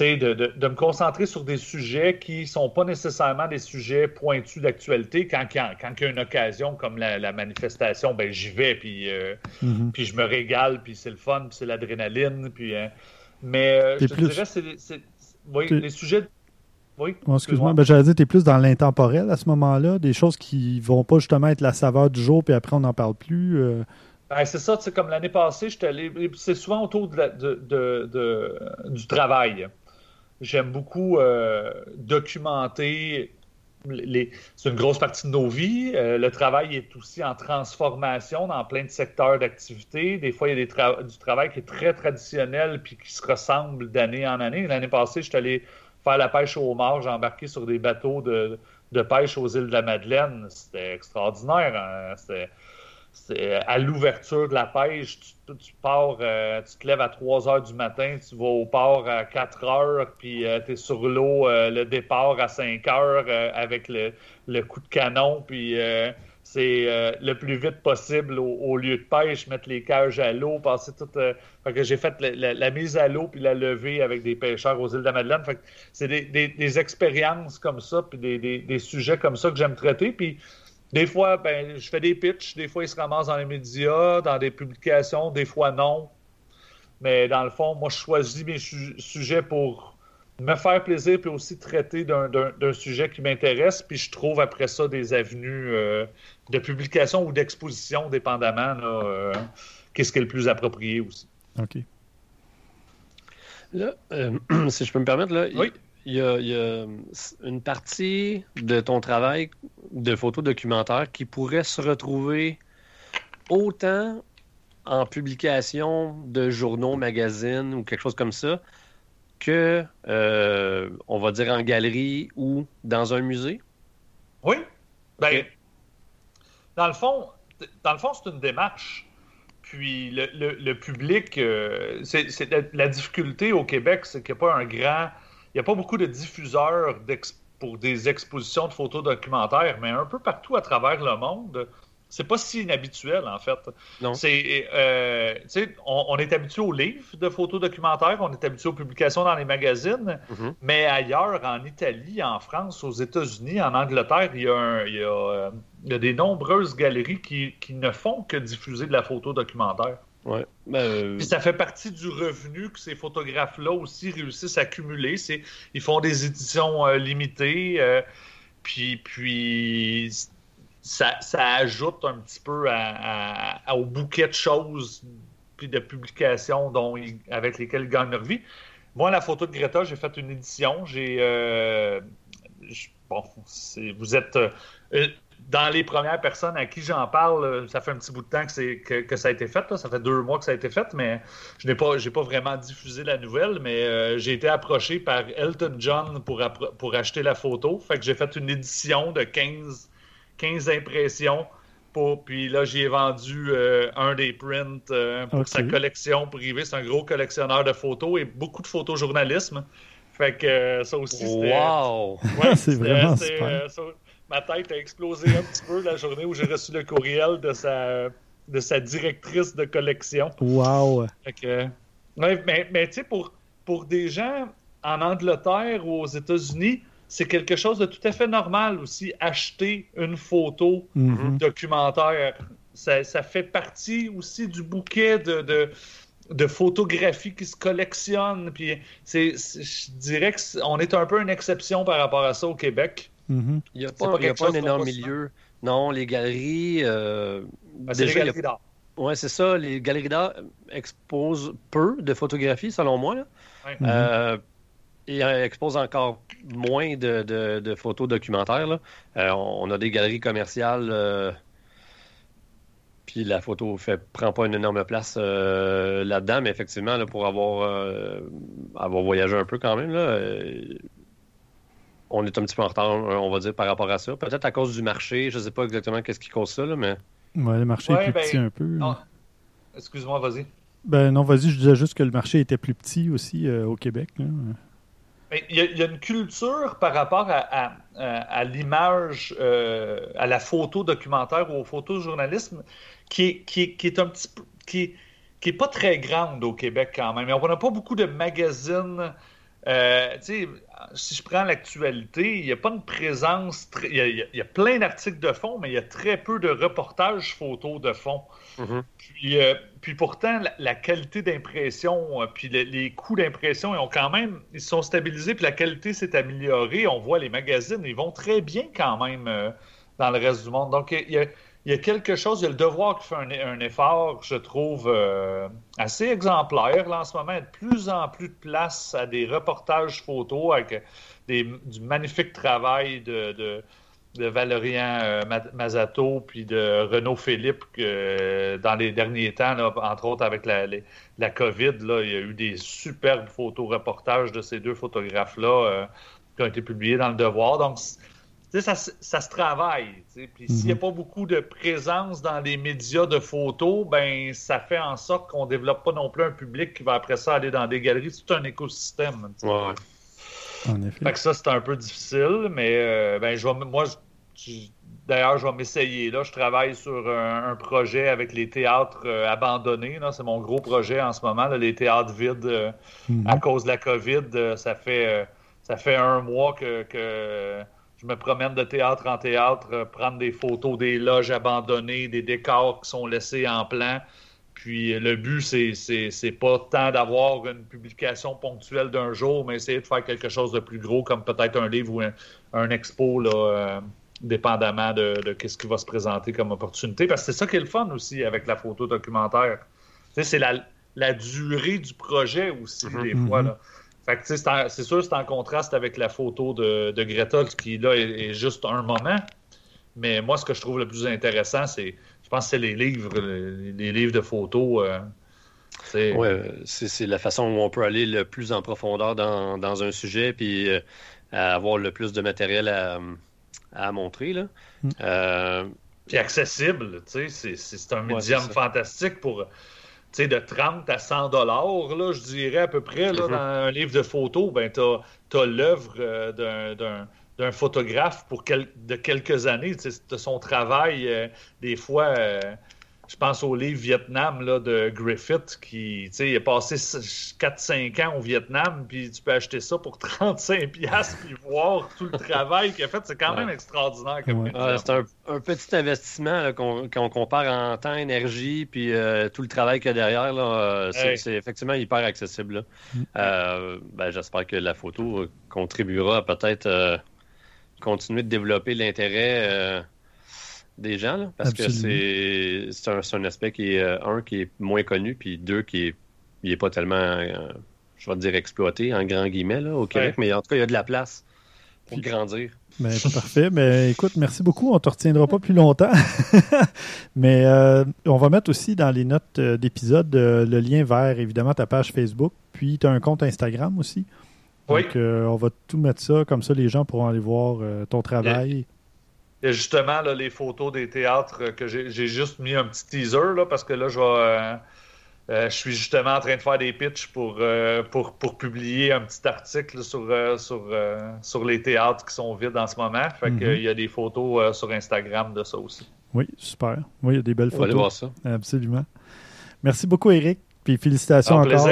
de, de, de, me concentrer sur des sujets qui sont pas nécessairement des sujets pointus d'actualité. Quand, quand, quand, il y a une occasion comme la, manifestation, ben j'y vais, puis, euh, mm-hmm. puis je me régale, puis c'est le fun, puis c'est l'adrénaline. Puis, hein. mais euh, je te dirais, c'est, oui, les sujets oui. Excuse-moi, ben, j'allais dire, tu es plus dans l'intemporel à ce moment-là, des choses qui vont pas justement être la saveur du jour, puis après on n'en parle plus. Euh. Ben, c'est ça, comme l'année passée. C'est souvent autour de, du travail. J'aime beaucoup euh, documenter. Les... C'est une grosse partie de nos vies. Euh, le travail est aussi en transformation dans plein de secteurs d'activité. Des fois, il y a des du travail qui est très traditionnel puis qui se ressemble d'année en année. L'année passée, je suis allé faire la pêche au homard. J'ai embarqué sur des bateaux de, pêche aux îles de la Madeleine. C'était extraordinaire. Hein. À l'ouverture de la pêche, tu, pars, euh, tu te lèves à 3 heures du matin, tu vas au port à 4 heures, puis euh, tu es sur l'eau, euh, le départ à 5 heures avec le, le, coup de canon, puis c'est euh, le plus vite possible au, lieu de pêche, mettre les cages à l'eau, passer tout. Euh, que j'ai fait la, mise à l'eau puis la levée avec des pêcheurs aux îles de la Madeleine. c'est des, expériences comme ça, puis des, sujets comme ça que j'aime traiter. Puis des fois, ben, je fais des pitchs, des fois ils se ramassent dans les médias, dans des publications, des fois non. Mais dans le fond, moi je choisis mes sujets pour me faire plaisir puis aussi traiter d'un sujet qui m'intéresse, puis je trouve après ça des avenues euh, de publication ou d'exposition, dépendamment, euh, qu'est-ce qui est le plus approprié aussi. OK. Là, euh, si je peux me permettre, là, il, y a, une partie de ton travail de photo documentaire qui pourrait se retrouver autant en publication de journaux, magazines ou quelque chose comme ça, que, euh, on va dire, en galerie ou dans un musée? Oui. Ben, dans le fond, dans le fond, c'est une démarche. Puis le, public, euh, c'est la, difficulté au Québec, c'est qu'il n'y a pas un grand, il n'y a pas beaucoup de diffuseurs pour des expositions de photos documentaires, mais un peu partout à travers le monde, c'est pas si inhabituel, en fait. Non. C'est, euh, on, on, est habitué aux livres de photos documentaires, on est habitué aux publications dans les magazines, mm-hmm. mais ailleurs, en Italie, en France, aux États-Unis, en Angleterre, il y a, il y a, euh, il y a des nombreuses galeries qui, qui, ne font que diffuser de la photo documentaire. Ouais. Ben, euh, Puis ça fait partie du revenu que ces photographes-là aussi réussissent à cumuler. C'est, ils font des éditions limitées. puis, puis ça, ajoute un petit peu au bouquet de choses puis de publications dont avec lesquelles ils gagnent leur vie. Moi, la photo de Greta, j'ai fait une édition. J'ai euh, bon, vous êtes euh, dans les premières personnes à qui j'en parle. Ça fait un petit bout de temps que, que, ça a été fait. Ça fait deux mois que ça a été fait, mais je n'ai pas, pas vraiment diffusé la nouvelle. Mais euh, j'ai été approché par Elton John pour, pour acheter la photo. Fait que j'ai fait une édition de 15 15 impressions. Pour, puis là, j'ai vendu euh, un des prints euh, pour sa collection privée. C'est un gros collectionneur de photos et beaucoup de photojournalisme. Fait que euh, ça aussi, c'était. Wow! c'est vraiment Ma tête a explosé un petit peu la journée où j'ai reçu le courriel de sa, de sa directrice de collection. Wow! Fait que, mais, mais tu sais, pour, pour des gens en Angleterre ou aux États-Unis, c'est quelque chose de tout à fait normal aussi, acheter une photo mhm. documentaire. Ça, fait partie aussi du bouquet de, de, de photographies qui se collectionnent. Puis c'est, je dirais qu'on est un peu une exception par rapport à ça au Québec. Mhm. Il n'y a pas, un énorme milieu. Non, les galeries. Euh, ben, c'est les galeries d'art. Oui, c'est ça. Les galeries d'art exposent peu de photographies, selon moi. Euh, il expose encore moins de, photos documentaires. Euh, on a des galeries commerciales euh, puis la photo fait prend pas une énorme place là-dedans, mais effectivement, là, pour avoir, avoir voyagé un peu quand même, là, on est un petit peu en retard, on va dire, par rapport à ça. Peut-être à cause du marché, je ne sais pas exactement qu'est-ce qui cause ça, là, mais. Ouais, le marché est plus petit ben, un peu. Excuse-moi, vas-y. Ben non, vas-y, je disais juste que le marché était plus petit aussi euh, au Québec. Ben, il y, a, une culture par rapport à, l'image, euh, à la photo documentaire ou au photojournalisme qui est, qui, est, un petit peu. qui, qui est pas très grande au Québec quand même. On n'a pas beaucoup de magazines euh, si je prends l'actualité, il n'y a pas une présence. Il y, a plein d'articles de fond, mais il y a très peu de reportages photos de fond. Mm-hmm. Euh, puis, pourtant, la, qualité d'impression, euh, puis les, coûts d'impression, ils ont quand même, ils sont stabilisés, puis la qualité s'est améliorée. On voit les magazines, ils vont très bien quand même dans le reste du monde. Donc, il y a, quelque chose, il y a le devoir qui fait un, effort, je trouve, euh, assez exemplaire là, en ce moment. Il y a de plus en plus de place à des reportages photos avec du magnifique travail de, de Valérian euh, Mazato puis de Renaud Philippe dans les derniers temps, entre autres avec la, la COVID, là, il y a eu des superbes photos-reportages de ces deux photographes-là euh, qui ont été publiés dans le devoir. Donc, ça, ça, se travaille. Puis s'il n'y a mhm. pas beaucoup de présence dans les médias de photos, ben ça fait en sorte qu'on ne développe pas non plus un public qui va après ça aller dans des galeries. C'est tout un écosystème. Ouais. En effet. Fait que ça, c'est un peu difficile, mais euh, ben, je vais, moi, d'ailleurs, je vais m'essayer. Là, je travaille sur un, projet avec les théâtres euh, abandonnés. C'est mon gros projet en ce moment, les théâtres vides euh, mhm. à cause de la COVID. ça fait ça fait un mois que je me promène de théâtre en théâtre, prendre des photos des loges abandonnées, des décors qui sont laissés en plan. Puis euh, le but, c'est pas tant d'avoir une publication ponctuelle d'un jour, mais essayer de faire quelque chose de plus gros, comme peut-être un livre ou un, expo, là, euh, dépendamment de, de ce qui va se présenter comme opportunité. Parce que c'est ça qui est le fun aussi avec la photo documentaire. c'est la, la, durée du projet aussi, mm-hmm. des fois. Là. Fait que, c'est sûr, c'est en contraste avec la photo de, de Greta, qui là est, juste un moment. Mais moi, ce que je trouve le plus intéressant, c'est, je pense, c'est les livres, les, livres de photos. Euh, c'est... c'est, la façon où on peut aller le plus en profondeur dans, un sujet, puis euh, avoir le plus de matériel à, montrer. Là. Mm. Euh, puis accessible, tu sais, c'est, un médium fantastique pour de 30 à 100 dollars, là, je dirais à peu près, là, mm-hmm. dans un livre de photos, ben, tu as, l'œuvre euh, d'un photographe pour de quelques années, de son travail, euh, des fois, euh, je pense au livre Vietnam là, de Griffith qui il a passé 4-5 ans au Vietnam, puis tu peux acheter ça pour 35$ puis voir tout le travail qu'il a fait. C'est quand même extraordinaire. c'est un, petit investissement qu'on compare en temps, énergie, puis euh, tout le travail qu'il y a derrière. C'est effectivement hyper accessible. Mm. Euh, ben, j'espère que la photo contribuera peut-être continuer de développer l'intérêt des gens, parce que c'est un, un, aspect qui est, euh, un, qui est moins connu, puis deux, qui est, pas tellement, euh, je vais dire, exploité, en grand guillemets, là, au Québec, mais en tout cas, il y a de la place pour grandir. Ben, parfait. Mais écoute, merci beaucoup. On ne te retiendra pas plus longtemps. mais euh, on va mettre aussi dans les notes d'épisode le lien vers, évidemment, ta page Facebook. Puis tu as un compte Instagram aussi. Oui. Donc, on va tout mettre ça. Comme ça, les gens pourront aller voir ton travail. Il y a justement là, les photos des théâtres que j'ai juste mis un petit teaser là, parce que là, je euh, euh, je suis justement en train de faire des pitches pour, euh, pour, pour, publier un petit article sur, sur, sur les théâtres qui sont vides en ce moment. Fait mhm. il y a des photos sur Instagram de ça aussi. Oui, super. Oui, il y a des belles photos. On va aller voir ça. Absolument. Merci beaucoup, Eric. Puis félicitations encore.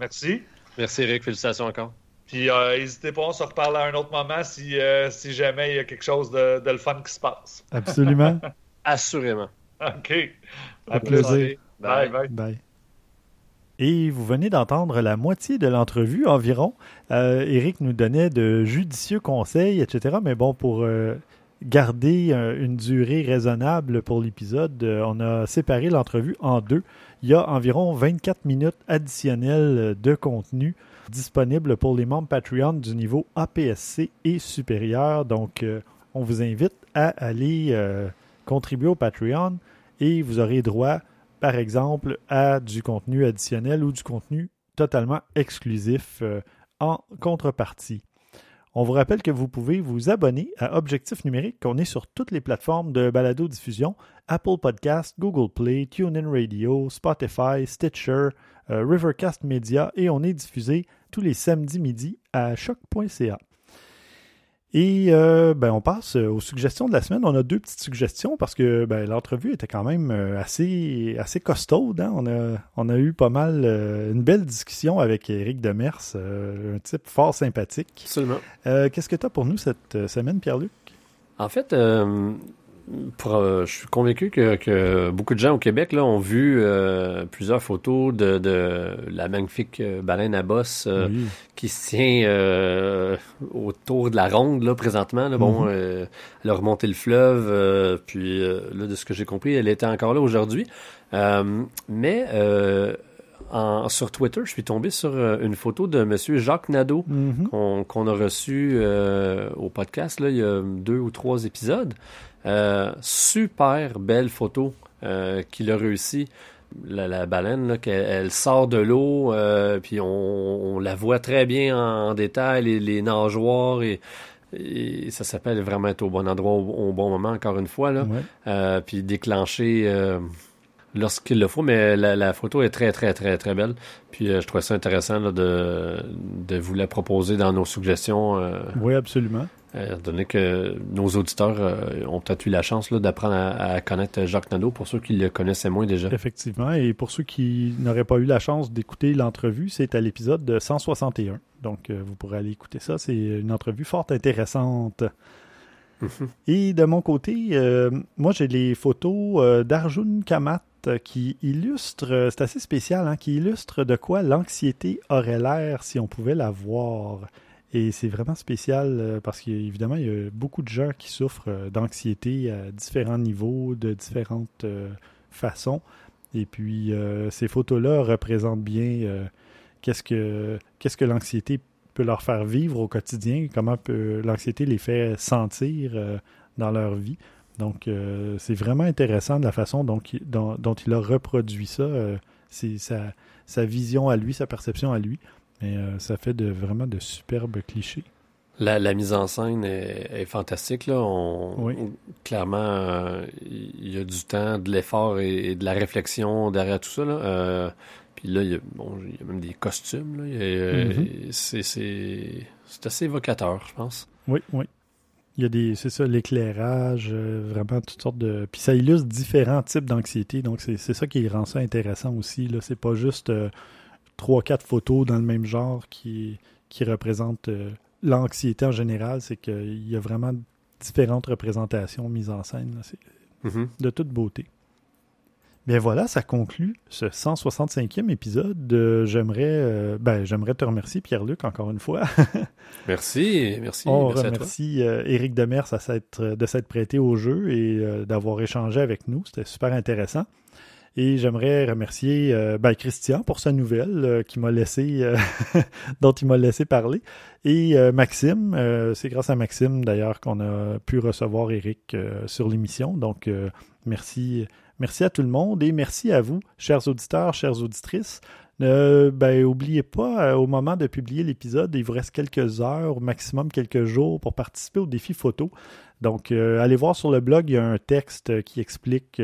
Merci. Merci, Eric. Félicitations encore. Puis euh, n'hésitez pas, on se reparle à un autre moment si, euh, si jamais il y a quelque chose de, de le fun qui se passe. Absolument. Assurément. OK. À plaisir. Bye. Bye. bye. Et vous venez d'entendre la moitié de l'entrevue environ. Euh, Eric nous donnait de judicieux conseils, etc. Mais bon, pour euh, garder une durée raisonnable pour l'épisode, on a séparé l'entrevue en deux. Il y a environ 24 minutes additionnelles de contenu disponible pour les membres Patreon du niveau APSC et supérieur. Donc, euh, on vous invite à aller euh, contribuer au Patreon et vous aurez droit, par exemple, à du contenu additionnel ou du contenu totalement exclusif euh, en contrepartie. On vous rappelle que vous pouvez vous abonner à Objectif Numérique. On est sur toutes les plateformes de balado-diffusion Apple Podcast, Google Play, TuneIn Radio, Spotify, Stitcher, euh, Rivercast Media et on est diffusé tous les samedis midi à choc.ca. Et euh, ben, on passe aux suggestions de la semaine. On a deux petites suggestions parce que ben, l'entrevue était quand même euh, assez, assez costaude. Hein. On, a, on a eu pas mal, euh, une belle discussion avec Eric Demers, un type fort sympathique. Absolument. Qu'est-ce que tu as pour nous cette semaine, Pierre-Luc? En fait, euh, je suis convaincu que, beaucoup de gens au Québec là, ont vu euh, plusieurs photos de, la magnifique euh, baleine à bosse qui se tient autour de la ronde là, présentement. Là. Bon, mm-hmm. elle a remonté le fleuve, puis là, de ce que j'ai compris, elle était encore là aujourd'hui. mais sur Twitter, je suis tombé sur une photo de M. Jacques Nadeau mm-hmm. qu'on a reçu au podcast là, il y a deux ou trois épisodes. Euh, super belle photo euh, qu'il a réussi. La, baleine, là, elle, sort de l'eau, euh, puis on, la voit très bien en, détail, les, nageoires, et, ça s'appelle vraiment être au bon endroit au, bon moment, encore une fois. Là. puis déclencher lorsqu'il le faut, mais la, photo est très, très, très, très belle. Puis je trouve ça intéressant de, de vous la proposer dans nos suggestions. oui, absolument. Euh, donné que nos auditeurs euh, ont peut-être eu la chance d'apprendre à, connaître Jacques Nadeau, pour ceux qui le connaissaient moins déjà. Effectivement, et pour ceux qui n'auraient pas eu la chance d'écouter l'entrevue, c'est à l'épisode 161. Donc, euh, vous pourrez aller écouter ça. C'est une entrevue fort intéressante. Mhm. Et de mon côté, moi j'ai les photos d'Arjun Kamat qui illustrent, c'est assez spécial, hein, qui illustre de quoi l'anxiété aurait l'air si on pouvait la voir. Et c'est vraiment spécial euh, parce qu'évidemment, il y a beaucoup de gens qui souffrent euh, d'anxiété à différents niveaux, de différentes euh, façons. Et puis, ces photos-là représentent bien qu'est-ce que, l'anxiété peut leur faire vivre au quotidien, comment l'anxiété les fait sentir dans leur vie. Donc, c'est vraiment intéressant de la façon dont, dont, il a reproduit ça. c'est sa, sa vision à lui, sa perception à lui. Mais euh, ça fait de, vraiment de superbes clichés. La, mise en scène est, fantastique. Là. Clairement, euh, il y a du temps, de l'effort et, de la réflexion derrière tout ça. Là. Euh, puis là, il y, a, bon, il y, a, même des costumes. Mm-hmm. C'est assez évocateur, je pense. Oui, oui. Il y a des, c'est ça, l'éclairage, vraiment toutes sortes de. Puis ça illustre différents types d'anxiété, donc c'est ça qui rend ça intéressant aussi. Là, c'est pas juste trois, quatre photos dans le même genre qui, qui représentent euh, l'anxiété en général. C'est qu'il y a vraiment différentes représentations mises en scène. C'est mm-hmm. de toute beauté. Bien voilà, ça conclut ce 165e épisode. j'aimerais, euh, ben, j'aimerais te remercier, Pierre-Luc, encore une fois. merci, merci. On remercie euh, Éric Demers de s'être prêté au jeu et d'avoir échangé avec nous. C'était super intéressant. Et j'aimerais remercier euh, ben, Christian pour sa nouvelle euh, qui m'a laissé, euh, dont il m'a laissé parler. Et Maxime, c'est grâce à Maxime d'ailleurs qu'on a pu recevoir Eric sur l'émission. Donc merci, merci à tout le monde et merci à vous, chers auditeurs, chères auditrices. Ne ben, pas, au moment de publier l'épisode, il vous reste quelques heures, maximum quelques jours pour participer au défi photo. Donc, allez voir sur le blog, il y a un texte qui explique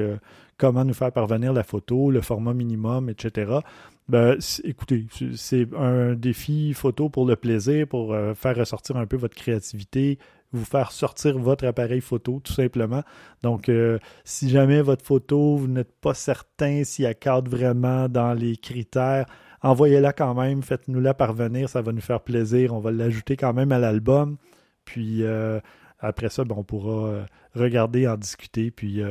comment nous faire parvenir la photo, le format minimum, etc. Ben, écoutez, c'est un défi photo pour le plaisir, pour euh, faire ressortir un peu votre créativité, vous faire sortir votre appareil photo, tout simplement. Donc, euh, si jamais votre photo, vous n'êtes pas certain s'il accorde vraiment dans les critères, envoyez-la quand même, faites-nous-la parvenir, ça va nous faire plaisir. On va l'ajouter quand même à l'album. Puis euh, après ça, ben, on pourra regarder, en discuter, puis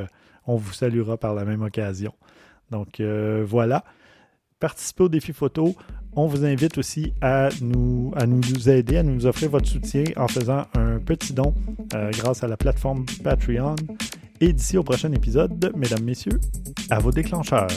on vous saluera par la même occasion. Donc euh, voilà. Participez au défi photo. On vous invite aussi à nous, à nous aider, à nous offrir votre soutien en faisant un petit don euh, grâce à la plateforme Patreon. Et d'ici au prochain épisode, mesdames, messieurs, à vos déclencheurs.